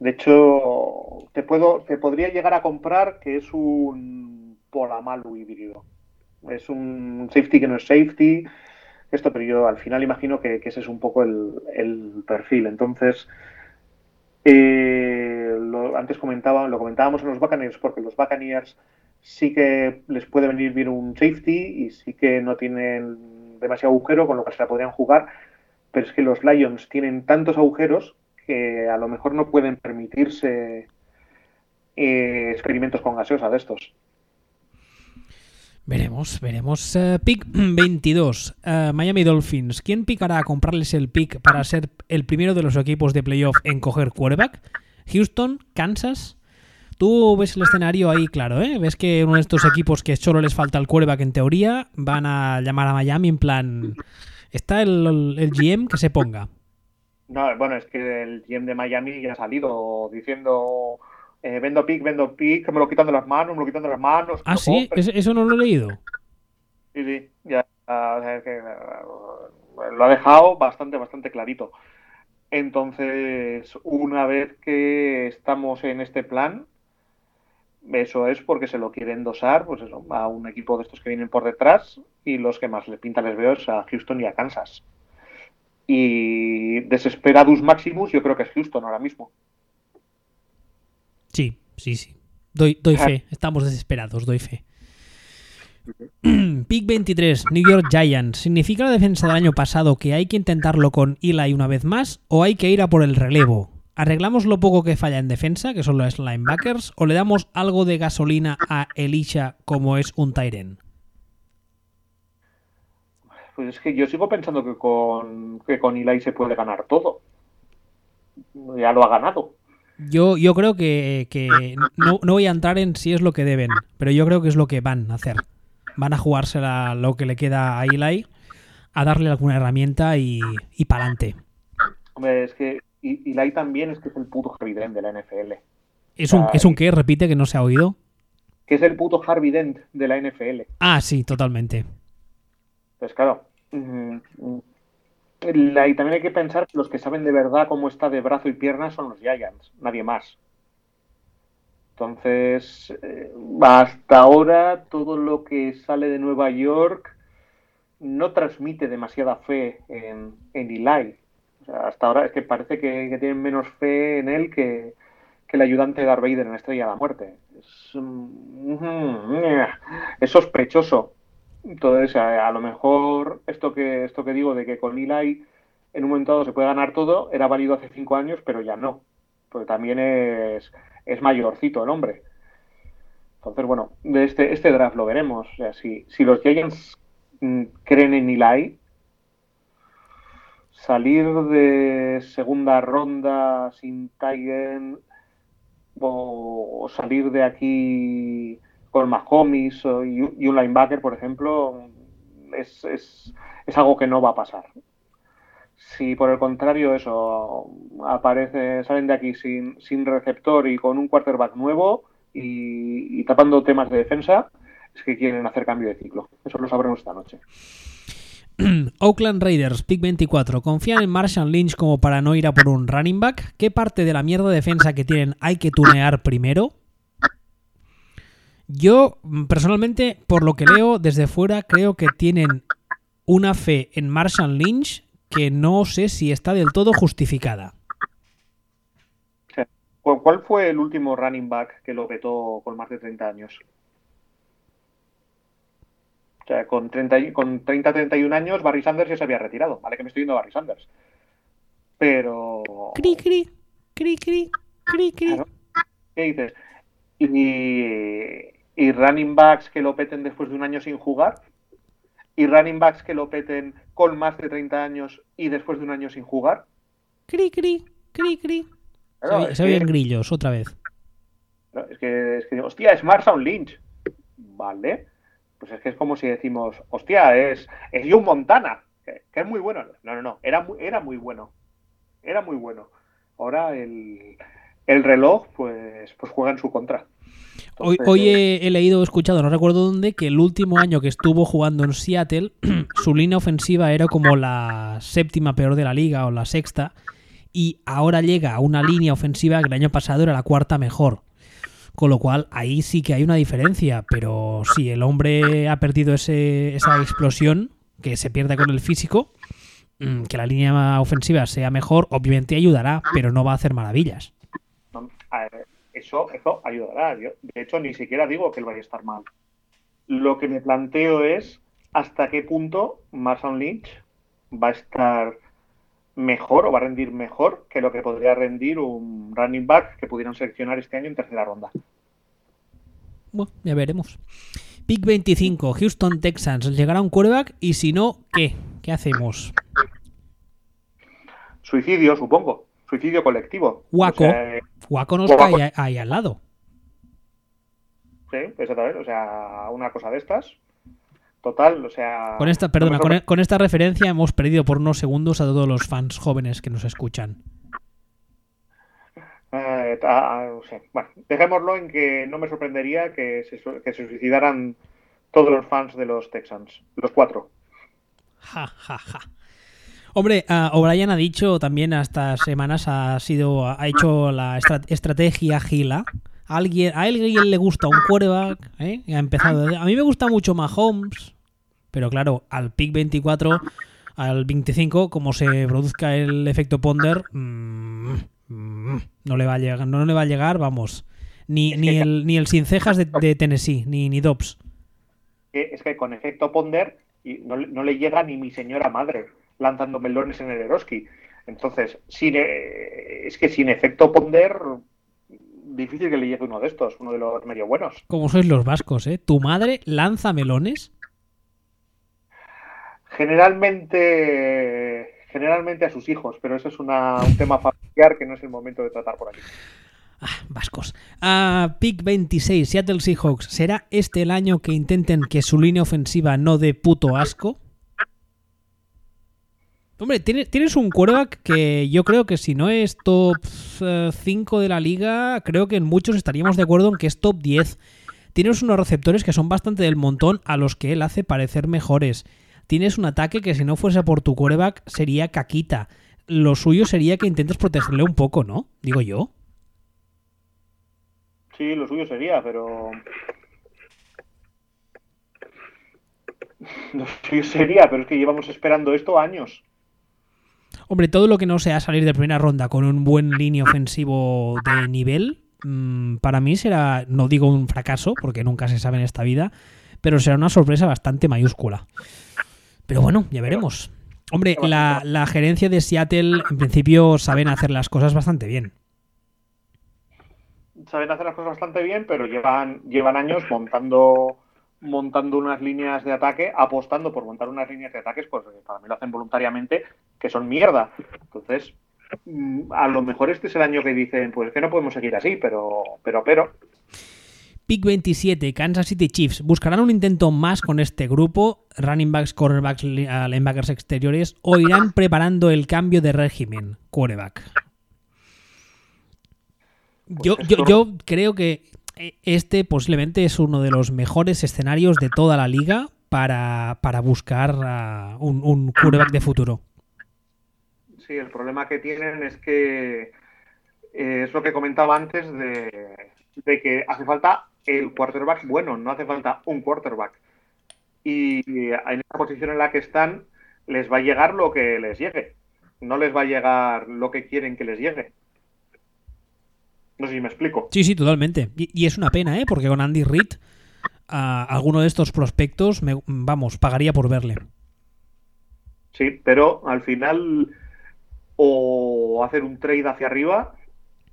De hecho, te, puedo, te podría llegar a comprar que es un Polamalu híbrido es un safety que no es safety, esto, pero yo al final imagino que, ese es un poco el, perfil. Entonces, eh, lo, antes comentaba, lo comentábamos en los Buccaneers, porque los Buccaneers sí que les puede venir bien un safety y sí que no tienen demasiado agujero con lo que se la podrían jugar, pero es que los Lions tienen tantos agujeros que a lo mejor no pueden permitirse eh, experimentos con gaseosa de estos. Veremos, veremos. Uh, pick 22. Uh, Miami Dolphins. ¿Quién picará a comprarles el pick para ser el primero de los equipos de playoff en coger quarterback? ¿Houston? ¿Kansas? Tú ves el escenario ahí claro, ¿eh? Ves que uno de estos equipos que solo les falta el quarterback en teoría van a llamar a Miami en plan... Está el, el GM que se ponga. No, bueno, es que el GM de Miami ya ha salido diciendo eh, vendo pick, vendo pick, me lo quitan de las manos, me lo quitan de las manos. Ah, sí, eso no lo he leído. Sí, sí, ya lo ha dejado bastante, bastante clarito. Entonces, una vez que estamos en este plan, eso es porque se lo quieren dosar pues eso, a un equipo de estos que vienen por detrás y los que más le pinta les veo es a Houston y a Kansas. Y desesperados Maximus yo creo que es Houston ahora mismo. Sí, sí, sí. Doy, doy fe. Estamos desesperados, doy fe. *clears throat* Pick 23, New York Giants. ¿Significa la defensa del año pasado que hay que intentarlo con Eli una vez más o hay que ir a por el relevo? ¿Arreglamos lo poco que falla en defensa, que son los linebackers, o le damos algo de gasolina a Elisha como es un Tyren? Pues es que yo sigo pensando que con, que con Eli se puede ganar todo. Ya lo ha ganado. Yo, yo creo que, no, no, voy a entrar en si es lo que deben, pero yo creo que es lo que van a hacer van a jugársela lo que le queda a Eli, a darle alguna herramienta y, y para adelante. Hombre, es que Eli también es que es el puto Harvey Dent de la NFL. ¿Es, un, ¿Es un qué? Repite que no se ha oído. Que es el puto Harvey Dent de la NFL. Ah, sí, totalmente. Pues claro. Mm, mm, y también hay que pensar que los que saben de verdad cómo está de brazo y pierna son los Giants, nadie más. Entonces, eh, hasta ahora todo lo que sale de Nueva York no transmite demasiada fe en, en Eli. hasta ahora es que parece que, tienen menos fe en él que, el ayudante de Darth Vader en Estrella de la Muerte. Es, mm, es sospechoso. Entonces, a, lo mejor esto que, esto que digo de que con Eli en un momento dado se puede ganar todo era válido hace cinco años, pero ya no. Porque también es es mayorcito el hombre. Entonces, bueno, de este, este draft lo veremos. O sea, si, si los Giants mm, creen en Eli, salir de segunda ronda sin Tiger o, salir de aquí con Mahomes y, y, un linebacker, por ejemplo, es, es, es algo que no va a pasar. Si por el contrario eso aparece, salen de aquí sin, sin receptor y con un quarterback nuevo y, tapando temas de defensa, es que quieren hacer cambio de ciclo. Eso lo sabremos esta noche. *clears throat* Oakland Raiders, pick 24. ¿Confían en Marshall Lynch como para no ir a por un running back? ¿Qué parte de la mierda de defensa que tienen hay que tunear primero? Yo, personalmente, por lo que leo desde fuera, creo que tienen una fe en Marshall Lynch que no sé si está del todo justificada. ¿Cuál fue el último running back que lo vetó con más de 30 años? O sea, con 30, con 30 31 años Barry Sanders ya se había retirado. Vale que me estoy yendo a Barry Sanders. Pero... Cri, cri, cri, cri, cri, cri. ¿Qué dices? Y, y running backs que lo peten después de un año sin jugar y running backs que lo peten con más de 30 años y después de un año sin jugar. Cri, cri, cri, cri. se, oyen grillos otra vez. es, que, es que, hostia, es Marshall Lynch. Vale. Pues es que es como si decimos, hostia, es, es John Montana, que, es muy bueno. No, no, no, era muy, era muy bueno. Era muy bueno. Ahora el, el reloj, pues, pues juega en su contra. Hoy, he, leído o escuchado, no recuerdo dónde, que el último año que estuvo jugando en Seattle, *clears throat* su línea ofensiva era como la séptima peor de la liga o la sexta, y ahora llega a una línea ofensiva que el año pasado era la cuarta mejor. Con lo cual, ahí sí que hay una diferencia, pero si el hombre ha perdido ese, esa explosión, que se pierde con el físico, mm, que la línea ofensiva sea mejor, obviamente ayudará, pero no va a hacer maravillas eso, eso ayudará. de hecho, ni siquiera digo que él vaya a estar mal. Lo que me planteo es hasta qué punto Mason Lynch va a estar mejor o va a rendir mejor que lo que podría rendir un running back que pudieran seleccionar este año en tercera ronda. Bueno, ya veremos. Pick 25, Houston Texans. ¿Llegará un quarterback? Y si no, ¿qué? ¿Qué hacemos? Suicidio, supongo. Suicidio colectivo. Waco. Waco nos cae ahí al lado. Sí, exactamente. O sea, una cosa de estas. total, o sea... Con esta, perdona, con, con, esta referencia hemos perdido por unos segundos a todos los fans jóvenes que nos escuchan. Eh, bueno, dejémoslo en que no me sorprendería que se, que se suicidaran todos los fans de los Texans, los cuatro. Ja, ja, ja. Hombre, uh, O'Brien ha dicho también estas semanas ha sido ha hecho la estrategia Gila. A alguien, a alguien le gusta un quarterback, ¿eh? ha empezado. A mí me gusta mucho Mahomes, pero claro, al pick 24, al 25, como se produzca el efecto Ponder, mmm, no le va a llegar, no le va a llegar, vamos. Ni, ni, el, ni el sin cejas de, de Tennessee, ni, ni Dobbs. Es que con efecto Ponder no, no le llega ni mi señora madre lanzando melones en el Eroski. Entonces, sin, eh, es que sin efecto Ponder, difícil que le llegue uno de estos, uno de los medio buenos. Como sois los vascos, ¿eh? ¿Tu madre lanza melones? Generalmente, generalmente a sus hijos, pero eso es una, un tema familiar que no es el momento de tratar por aquí. Ah, vascos. Uh, Pick 26, Seattle Seahawks. ¿Será este el año que intenten que su línea ofensiva no dé puto asco? Hombre, tienes un quarterback que yo creo que si no es top 5 de la liga, creo que en muchos estaríamos de acuerdo en que es top 10. Tienes unos receptores que son bastante del montón a los que él hace parecer mejores. Tienes un ataque que si no fuese por tu quarterback sería caquita. Lo suyo sería que intentes protegerle un poco, ¿no? Digo yo. Sí, lo suyo sería, pero *laughs* lo suyo sería, pero es que llevamos esperando esto años. Hombre, todo lo que no sea salir de primera ronda con un buen línea ofensivo de nivel, mmm, para mí será, no digo un fracaso, porque nunca se sabe en esta vida, pero será una sorpresa bastante mayúscula. Pero bueno, ya veremos. Hombre, la, la gerencia de Seattle en principio saben hacer las cosas bastante bien. Saben hacer las cosas bastante bien, pero llevan, llevan años montando montando unas líneas de ataque, apostando por montar unas líneas de ataques, pues para mí lo hacen voluntariamente, que son mierda. Entonces, mm, a lo mejor este es el año que dicen, pues que no podemos seguir así, pero, pero, pero. Pick 27, Kansas City Chiefs. ¿Buscarán un intento más con este grupo, running backs, cornerbacks, linebackers exteriores, o irán preparando el cambio de régimen, quarterback? Yo, pues yo, yo creo que eh, este posiblemente es uno de los mejores escenarios de toda la liga para, para buscar un, un quarterback de futuro. Sí, el problema que tienen es que eh, es lo que comentaba antes de, de, que hace falta el quarterback bueno, no hace falta un quarterback. Y en esta posición en la que están les va a llegar lo que les llegue, no les va a llegar lo que quieren que les llegue. No sé si me explico. Sí, sí, totalmente. Y, y es una pena, ¿eh? Porque con Andy Reid, uh, alguno de estos prospectos, me, vamos, pagaría por verle. Sí, pero al final o hacer un trade hacia arriba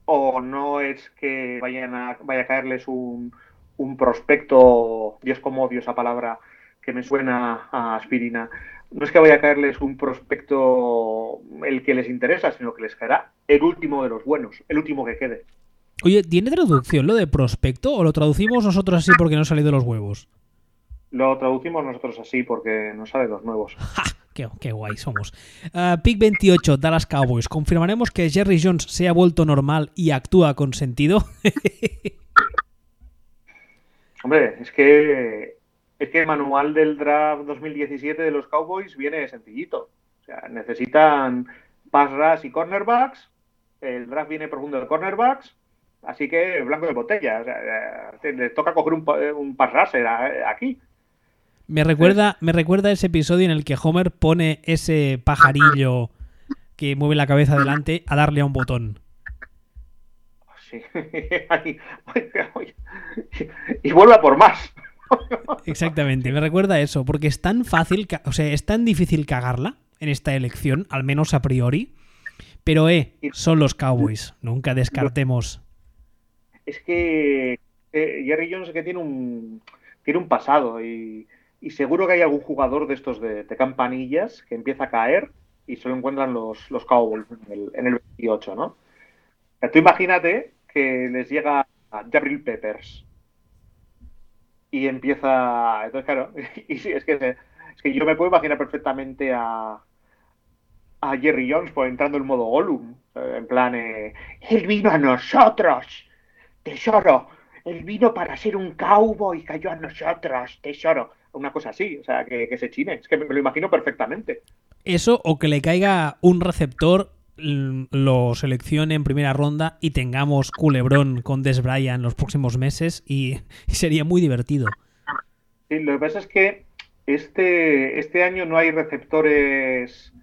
o no es que vayan a, vaya a caerles un, un prospecto, es como odio esa palabra que me suena a aspirina, no es que vaya a caerles un prospecto el que les interesa, sino que les caerá el último de los buenos, el último que quede. Oye, ¿tiene traducción lo de prospecto o lo traducimos nosotros así porque no sale de los huevos? Lo traducimos nosotros así porque no sale los nuevos. *laughs* ¡Ja! Qué, qué, guay somos. Uh, Pick 28, Dallas Cowboys. ¿Confirmaremos que Jerry Jones se ha vuelto normal y actúa con sentido? *laughs* Hombre, es que es que el manual del draft 2017 de los Cowboys viene sencillito. O sea, necesitan pass rush y cornerbacks. El draft viene profundo de cornerbacks Así que blanco de botella. O sea, le toca coger un, un pass rusher aquí. Me recuerda, me recuerda ese episodio en el que Homer pone ese pajarillo que mueve la cabeza adelante a darle a un botón. Sí. *laughs* y vuelve a por más. *laughs* Exactamente, me recuerda eso, porque es tan fácil, o sea, es tan difícil cagarla en esta elección, al menos a priori. Pero, eh, son los Cowboys, nunca descartemos es que eh, Jerry Jones que tiene un, tiene un pasado y, y, seguro que hay algún jugador de estos de, campanillas que empieza a caer y solo encuentran los, los Cowboys en el, en el 28, ¿no? Tú imagínate que les llega Jabril Peppers. y empieza. Entonces, claro, *laughs* y sí, es que, es que yo me puedo imaginar perfectamente a, a Jerry Jones pues, entrando en modo Gollum. En plan, eh, él vino a nosotros, tesoro. Él vino para ser un cowboy y cayó a nosotros, tesoro. Una cosa así, o sea, que, que se chine. Es que me lo imagino perfectamente. Eso o que le caiga un receptor lo seleccione en primera ronda y tengamos culebrón con Des Bryant los próximos meses y, sería muy divertido. Sí, lo que pasa es que este, este año no hay receptores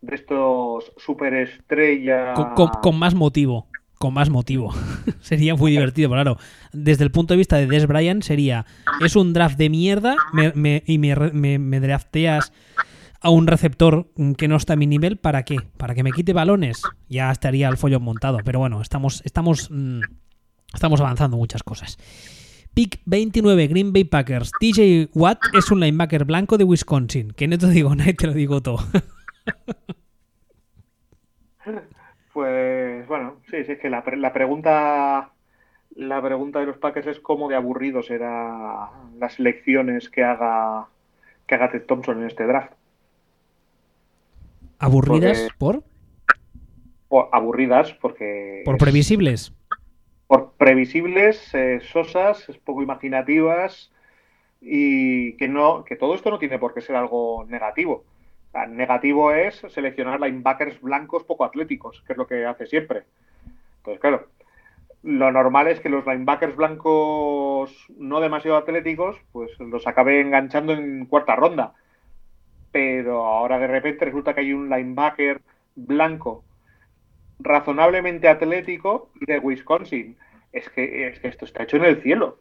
de estos superestrellas. Con, con, más motivo. Con más motivo. *laughs* sería muy divertido, claro. Desde el punto de vista de Des Bryant sería, es un draft de mierda y me, me, me drafteas a un receptor que no está a mi nivel, ¿para qué? ¿Para que me quite balones? Ya estaría el follón montado. Pero bueno, estamos, estamos, mm, estamos avanzando muchas cosas. Pick 29, Green Bay Packers. TJ Watt es un linebacker blanco de Wisconsin. Que no te digo *laughs* nada, te lo digo todo. *laughs* Pues bueno, sí, sí, es que la, pregunta la pregunta de los Packers es cómo de aburrido será las elecciones que haga que haga Ted Thompson en este draft. ¿Aburridas por? aburridas porque... ¿Por previsibles? Por previsibles, eh, sosas, poco imaginativas y que, no, que todo esto no tiene por qué ser algo negativo. Negativo es seleccionar linebackers blancos poco atléticos, que es lo que hace siempre. Entonces, claro, lo normal es que los linebackers blancos no demasiado atléticos, pues los acabe enganchando en cuarta ronda pero ahora de repente resulta que hay un linebacker blanco razonablemente atlético de Wisconsin. Es que, esto está hecho en el cielo.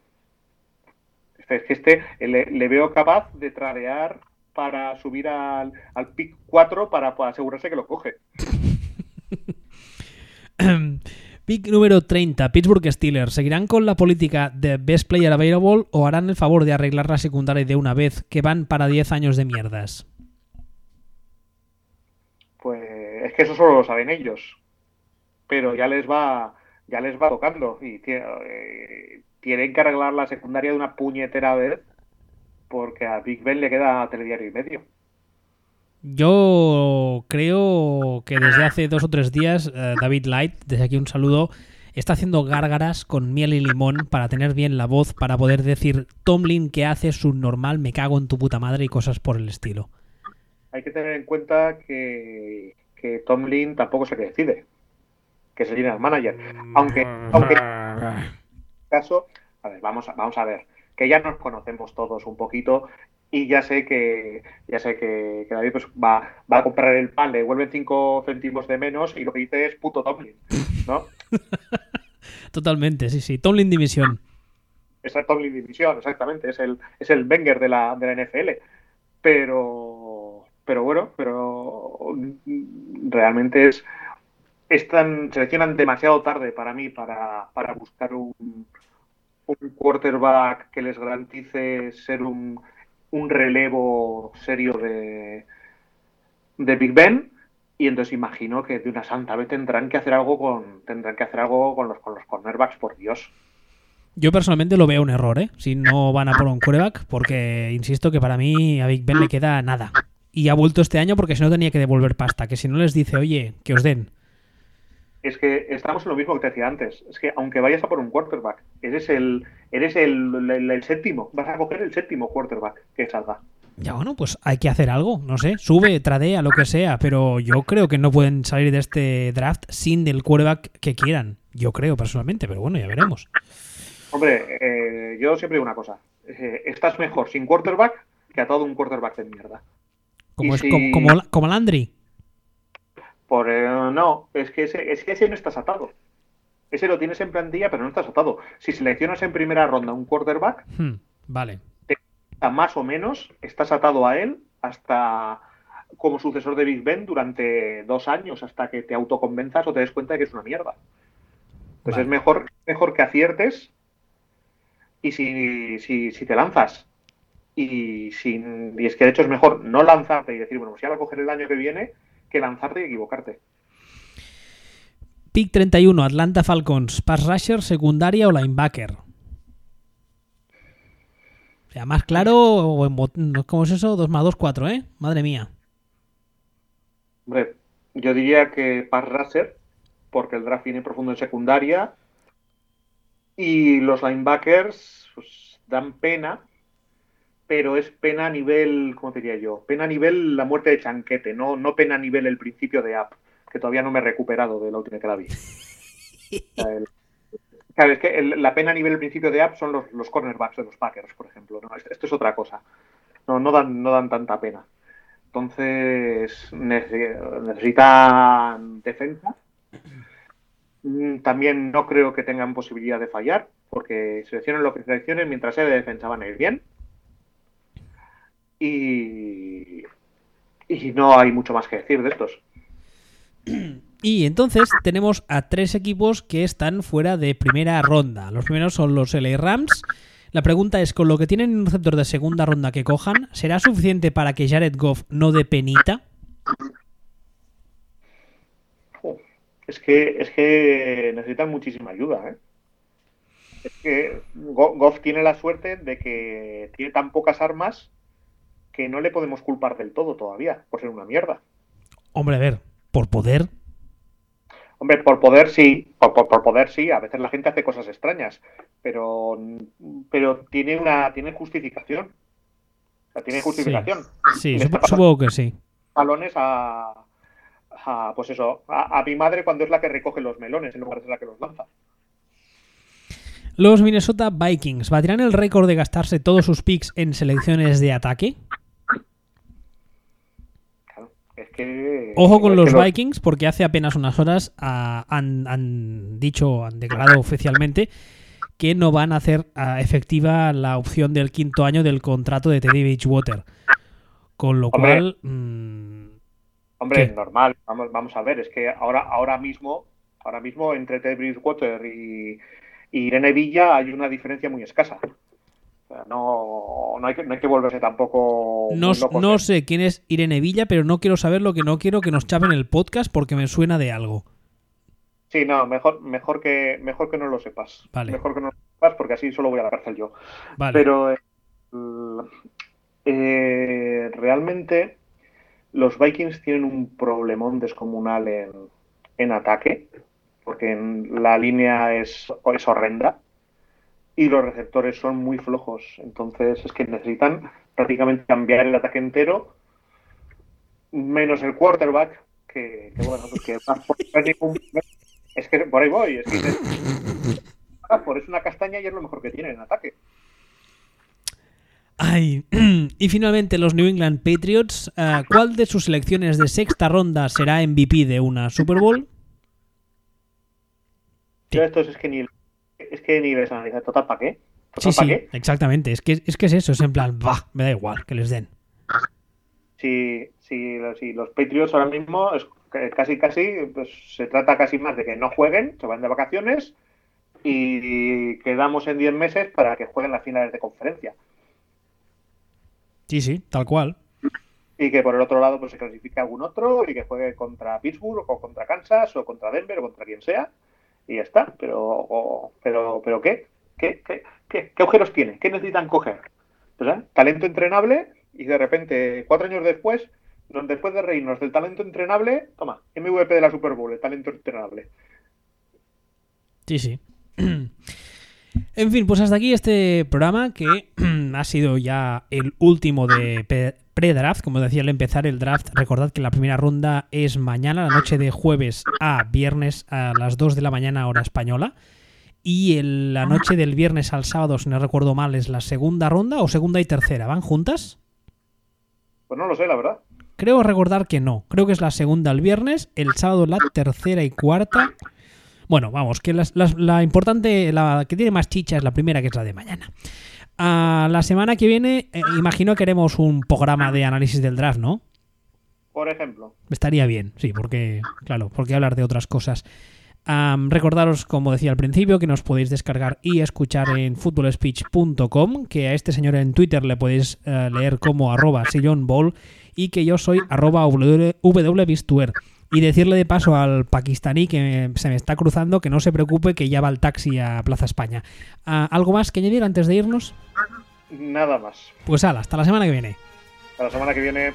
Es que este le, veo capaz de tradear para subir al, al pick 4 para, asegurarse que lo coge. *clears throat* Pick número 30, Pittsburgh Steelers. ¿Seguirán con la política de Best Player Available o harán el favor de arreglar la secundaria de una vez que van para 10 años de mierdas? pues es que eso solo lo saben ellos. Pero ya les va, ya les va tocando y eh, tienen que arreglar la secundaria de una puñetera vez porque a Big Ben le queda telediario y medio. Yo creo que desde hace dos o tres días eh, David Light, desde aquí un saludo, está haciendo gárgaras con miel y limón para tener bien la voz, para poder decir Tomlin que hace su normal, me cago en tu puta madre y cosas por el estilo hay que tener en cuenta que, que Tomlin tampoco se que decide, que es el general manager. Aunque, aunque *laughs* en caso, a ver, vamos a, vamos a ver, que ya nos conocemos todos un poquito y ya sé que ya sé que, David pues, va, va, a comprar el pan, le devuelven 5 céntimos de menos y lo que dice es puto Tomlin, ¿no? *laughs* Totalmente, sí, sí. Tomlin División. Es el Tomlin División, exactamente. Es el, es el Wenger de la, de la NFL. Pero, pero bueno, pero realmente es están seleccionan demasiado tarde para mí para, para buscar un, un, quarterback que les garantice ser un, un relevo serio de, de Big Ben y entonces imagino que de una santa vez tendrán que hacer algo con tendrán que hacer algo con los con los cornerbacks por Dios yo personalmente lo veo un error, ¿eh? Si no van a por un quarterback, porque insisto que para mí a Big Ben le queda nada y ha vuelto este año porque si no tenía que devolver pasta. Que si no les dice, oye, que os den. Es que estamos en lo mismo que te decía antes. Es que aunque vayas a por un quarterback, eres el, eres el, séptimo. Vas a coger el séptimo quarterback que salga. Ya bueno, pues hay que hacer algo, no sé, sube, tradea, lo que sea, pero yo creo que no pueden salir de este draft sin del quarterback que quieran. Yo creo personalmente, pero bueno, ya veremos. Hombre, eh, yo siempre digo una cosa. Eh, estás mejor sin quarterback que a todo un quarterback de mierda. Como, es, como, como, Landry. Por, eh, no, es que, ese, es que ese no estás atado. Ese lo tienes en plantilla, pero no estás atado. Si seleccionas en primera ronda un quarterback, hmm, vale. más o menos estás atado a él hasta como sucesor de Big Ben durante dos años, hasta que te autoconvenzas o te des cuenta de que es una mierda. Pues es mejor, mejor que aciertes y si, si, si te lanzas y, sin, y es que de hecho es mejor no lanzarte y decir, bueno, pues ya va a coger el año que viene, que lanzarte y equivocarte. Pick 31, Atlanta Falcons, pass rusher, secundaria o linebacker. O sea, más claro o en bot- ¿Cómo es eso? 2 más 2, 4, ¿eh? Madre mía. Hombre, yo diría que Pass Racer, porque el draft viene profundo en secundaria. Y los linebackers pues, dan pena, pero es pena a nivel, ¿cómo diría yo? Pena a nivel la muerte de Chanquete, no, no pena a nivel el principio de App, que todavía no me he recuperado de la última que la vi. *laughs* El- Claro, es que el- la pena a nivel el principio de App son los, los cornerbacks de los Packers, por ejemplo. ¿no? Esto, esto es otra cosa. No, no, dan, no dan tanta pena. Entonces, nece- necesitan defensa. Mm, También no creo que tengan posibilidad de fallar, porque seleccionen lo que seleccionen, mientras sea de defensa van a ir bien. Y, y no hay mucho más que decir de estos. Y entonces tenemos a tres equipos que están fuera de primera ronda. Los primeros son los LA Rams. La pregunta es, con lo que tienen un receptor de segunda ronda que cojan, ¿será suficiente para que Jared Goff no dé penita? Es que, es que necesitan muchísima ayuda, ¿eh? Es que Go- Goff tiene la suerte de que tiene tan pocas armas que no le podemos culpar del todo todavía por ser una mierda. Hombre, a ver, por poder. Hombre, por poder sí, por, por- por poder sí, a veces la gente hace cosas extrañas, pero, pero tiene una tiene justificación. O sea, tiene justificación. Sí, *laughs* supongo que sí. Balones a, a, pues eso, a, a mi madre cuando es la que recoge los melones en lugar de la que los lanza. Los Minnesota Vikings batirán el récord de gastarse todos sus picks en selecciones de ataque. Que Ojo con los Vikings, porque hace apenas unas horas ah, han, han dicho, han declarado oficialmente que no van a hacer ah, efectiva la opción del quinto año del contrato de Teddy Bridgewater. Con lo Hombre. cual, mm, Hombre, ¿Qué? normal. Vamos, vamos a ver, es que ahora, ahora mismo, ahora mismo entre Ted Bridgewater y, y Irene Villa hay una diferencia muy escasa. No, no, hay que, no hay que volverse tampoco no, no sé quién es Irene Villa, pero no quiero saber lo que no quiero que nos chapen el podcast porque me suena de algo. Sí, no, mejor, mejor que mejor que no lo sepas. Vale. Mejor que no lo sepas porque así solo voy a la cárcel yo. Vale. Pero eh, eh, realmente los Vikings tienen un problemón descomunal en, en ataque, porque en- la línea es, es horrenda y los receptores son muy flojos. Entonces es que necesitan prácticamente cambiar el ataque entero, menos el quarterback, que, que, bueno, pues que por es que por ahí voy, es que por es una castaña y es lo mejor que tienen en ataque. Ay, *clears throat* y finalmente los New England Patriots. ah, ¿Cuál de sus selecciones de sexta ronda será MVP de una Super Bowl? Sí. Yo estos es que ni es que ni les analiza total para qué. Sí, Total, ¿para sí, qué? exactamente. Es que, es que es eso, es en plan, bah, me da igual que les den. Si, si, si los Patriots ahora mismo es casi casi pues, se trata casi más de que no jueguen, se van de vacaciones y quedamos en 10 meses para que jueguen las finales de conferencia. Sí, sí, tal cual. Y que por el otro lado pues se clasifique algún otro y que juegue contra Pittsburgh o contra Kansas o contra Denver o contra quien sea y ya está. Pero, pero, pero ¿qué? ¿Qué, qué, qué, qué agujeros tiene? ¿Qué necesitan coger? ¿Verdad? Talento entrenable y de repente, cuatro años después, después de reírnos del talento entrenable, toma, MVP de la Super Bowl, el talento entrenable. Sí, sí. *clears throat* En fin, pues hasta aquí este programa que *clears throat* ha sido ya el último de pre-draft. Como decía al empezar el draft, recordad que la primera ronda es mañana, la noche de jueves a viernes a las 2 de la mañana hora española. Y el- la noche del viernes al sábado, si no recuerdo mal, es la segunda ronda o segunda y tercera. ¿Van juntas? Pues no lo sé, la verdad. Creo recordar que no. Creo que es la segunda el viernes, el sábado la tercera y cuarta. Bueno, vamos, que las- las- la importante, la que tiene más chicha es la primera, que es la de mañana. A la semana que viene, eh, imagino que haremos un programa de análisis del draft, ¿no? Por ejemplo. Estaría bien, sí, porque, claro, porque hablar de otras cosas. Recordaros, como decía al principio, que nos podéis descargar y escuchar en footballspeech.com, que a este señor en Twitter le podéis eh, leer como arroba sillonball y que yo soy arroba wbistuer. Y decirle de paso al pakistaní que se me está cruzando que no se preocupe que ya va el taxi a Plaza España. Ah, ¿Algo más que añadir antes de irnos? nada más. Pues ala, hasta la semana que viene. Hasta la semana que viene.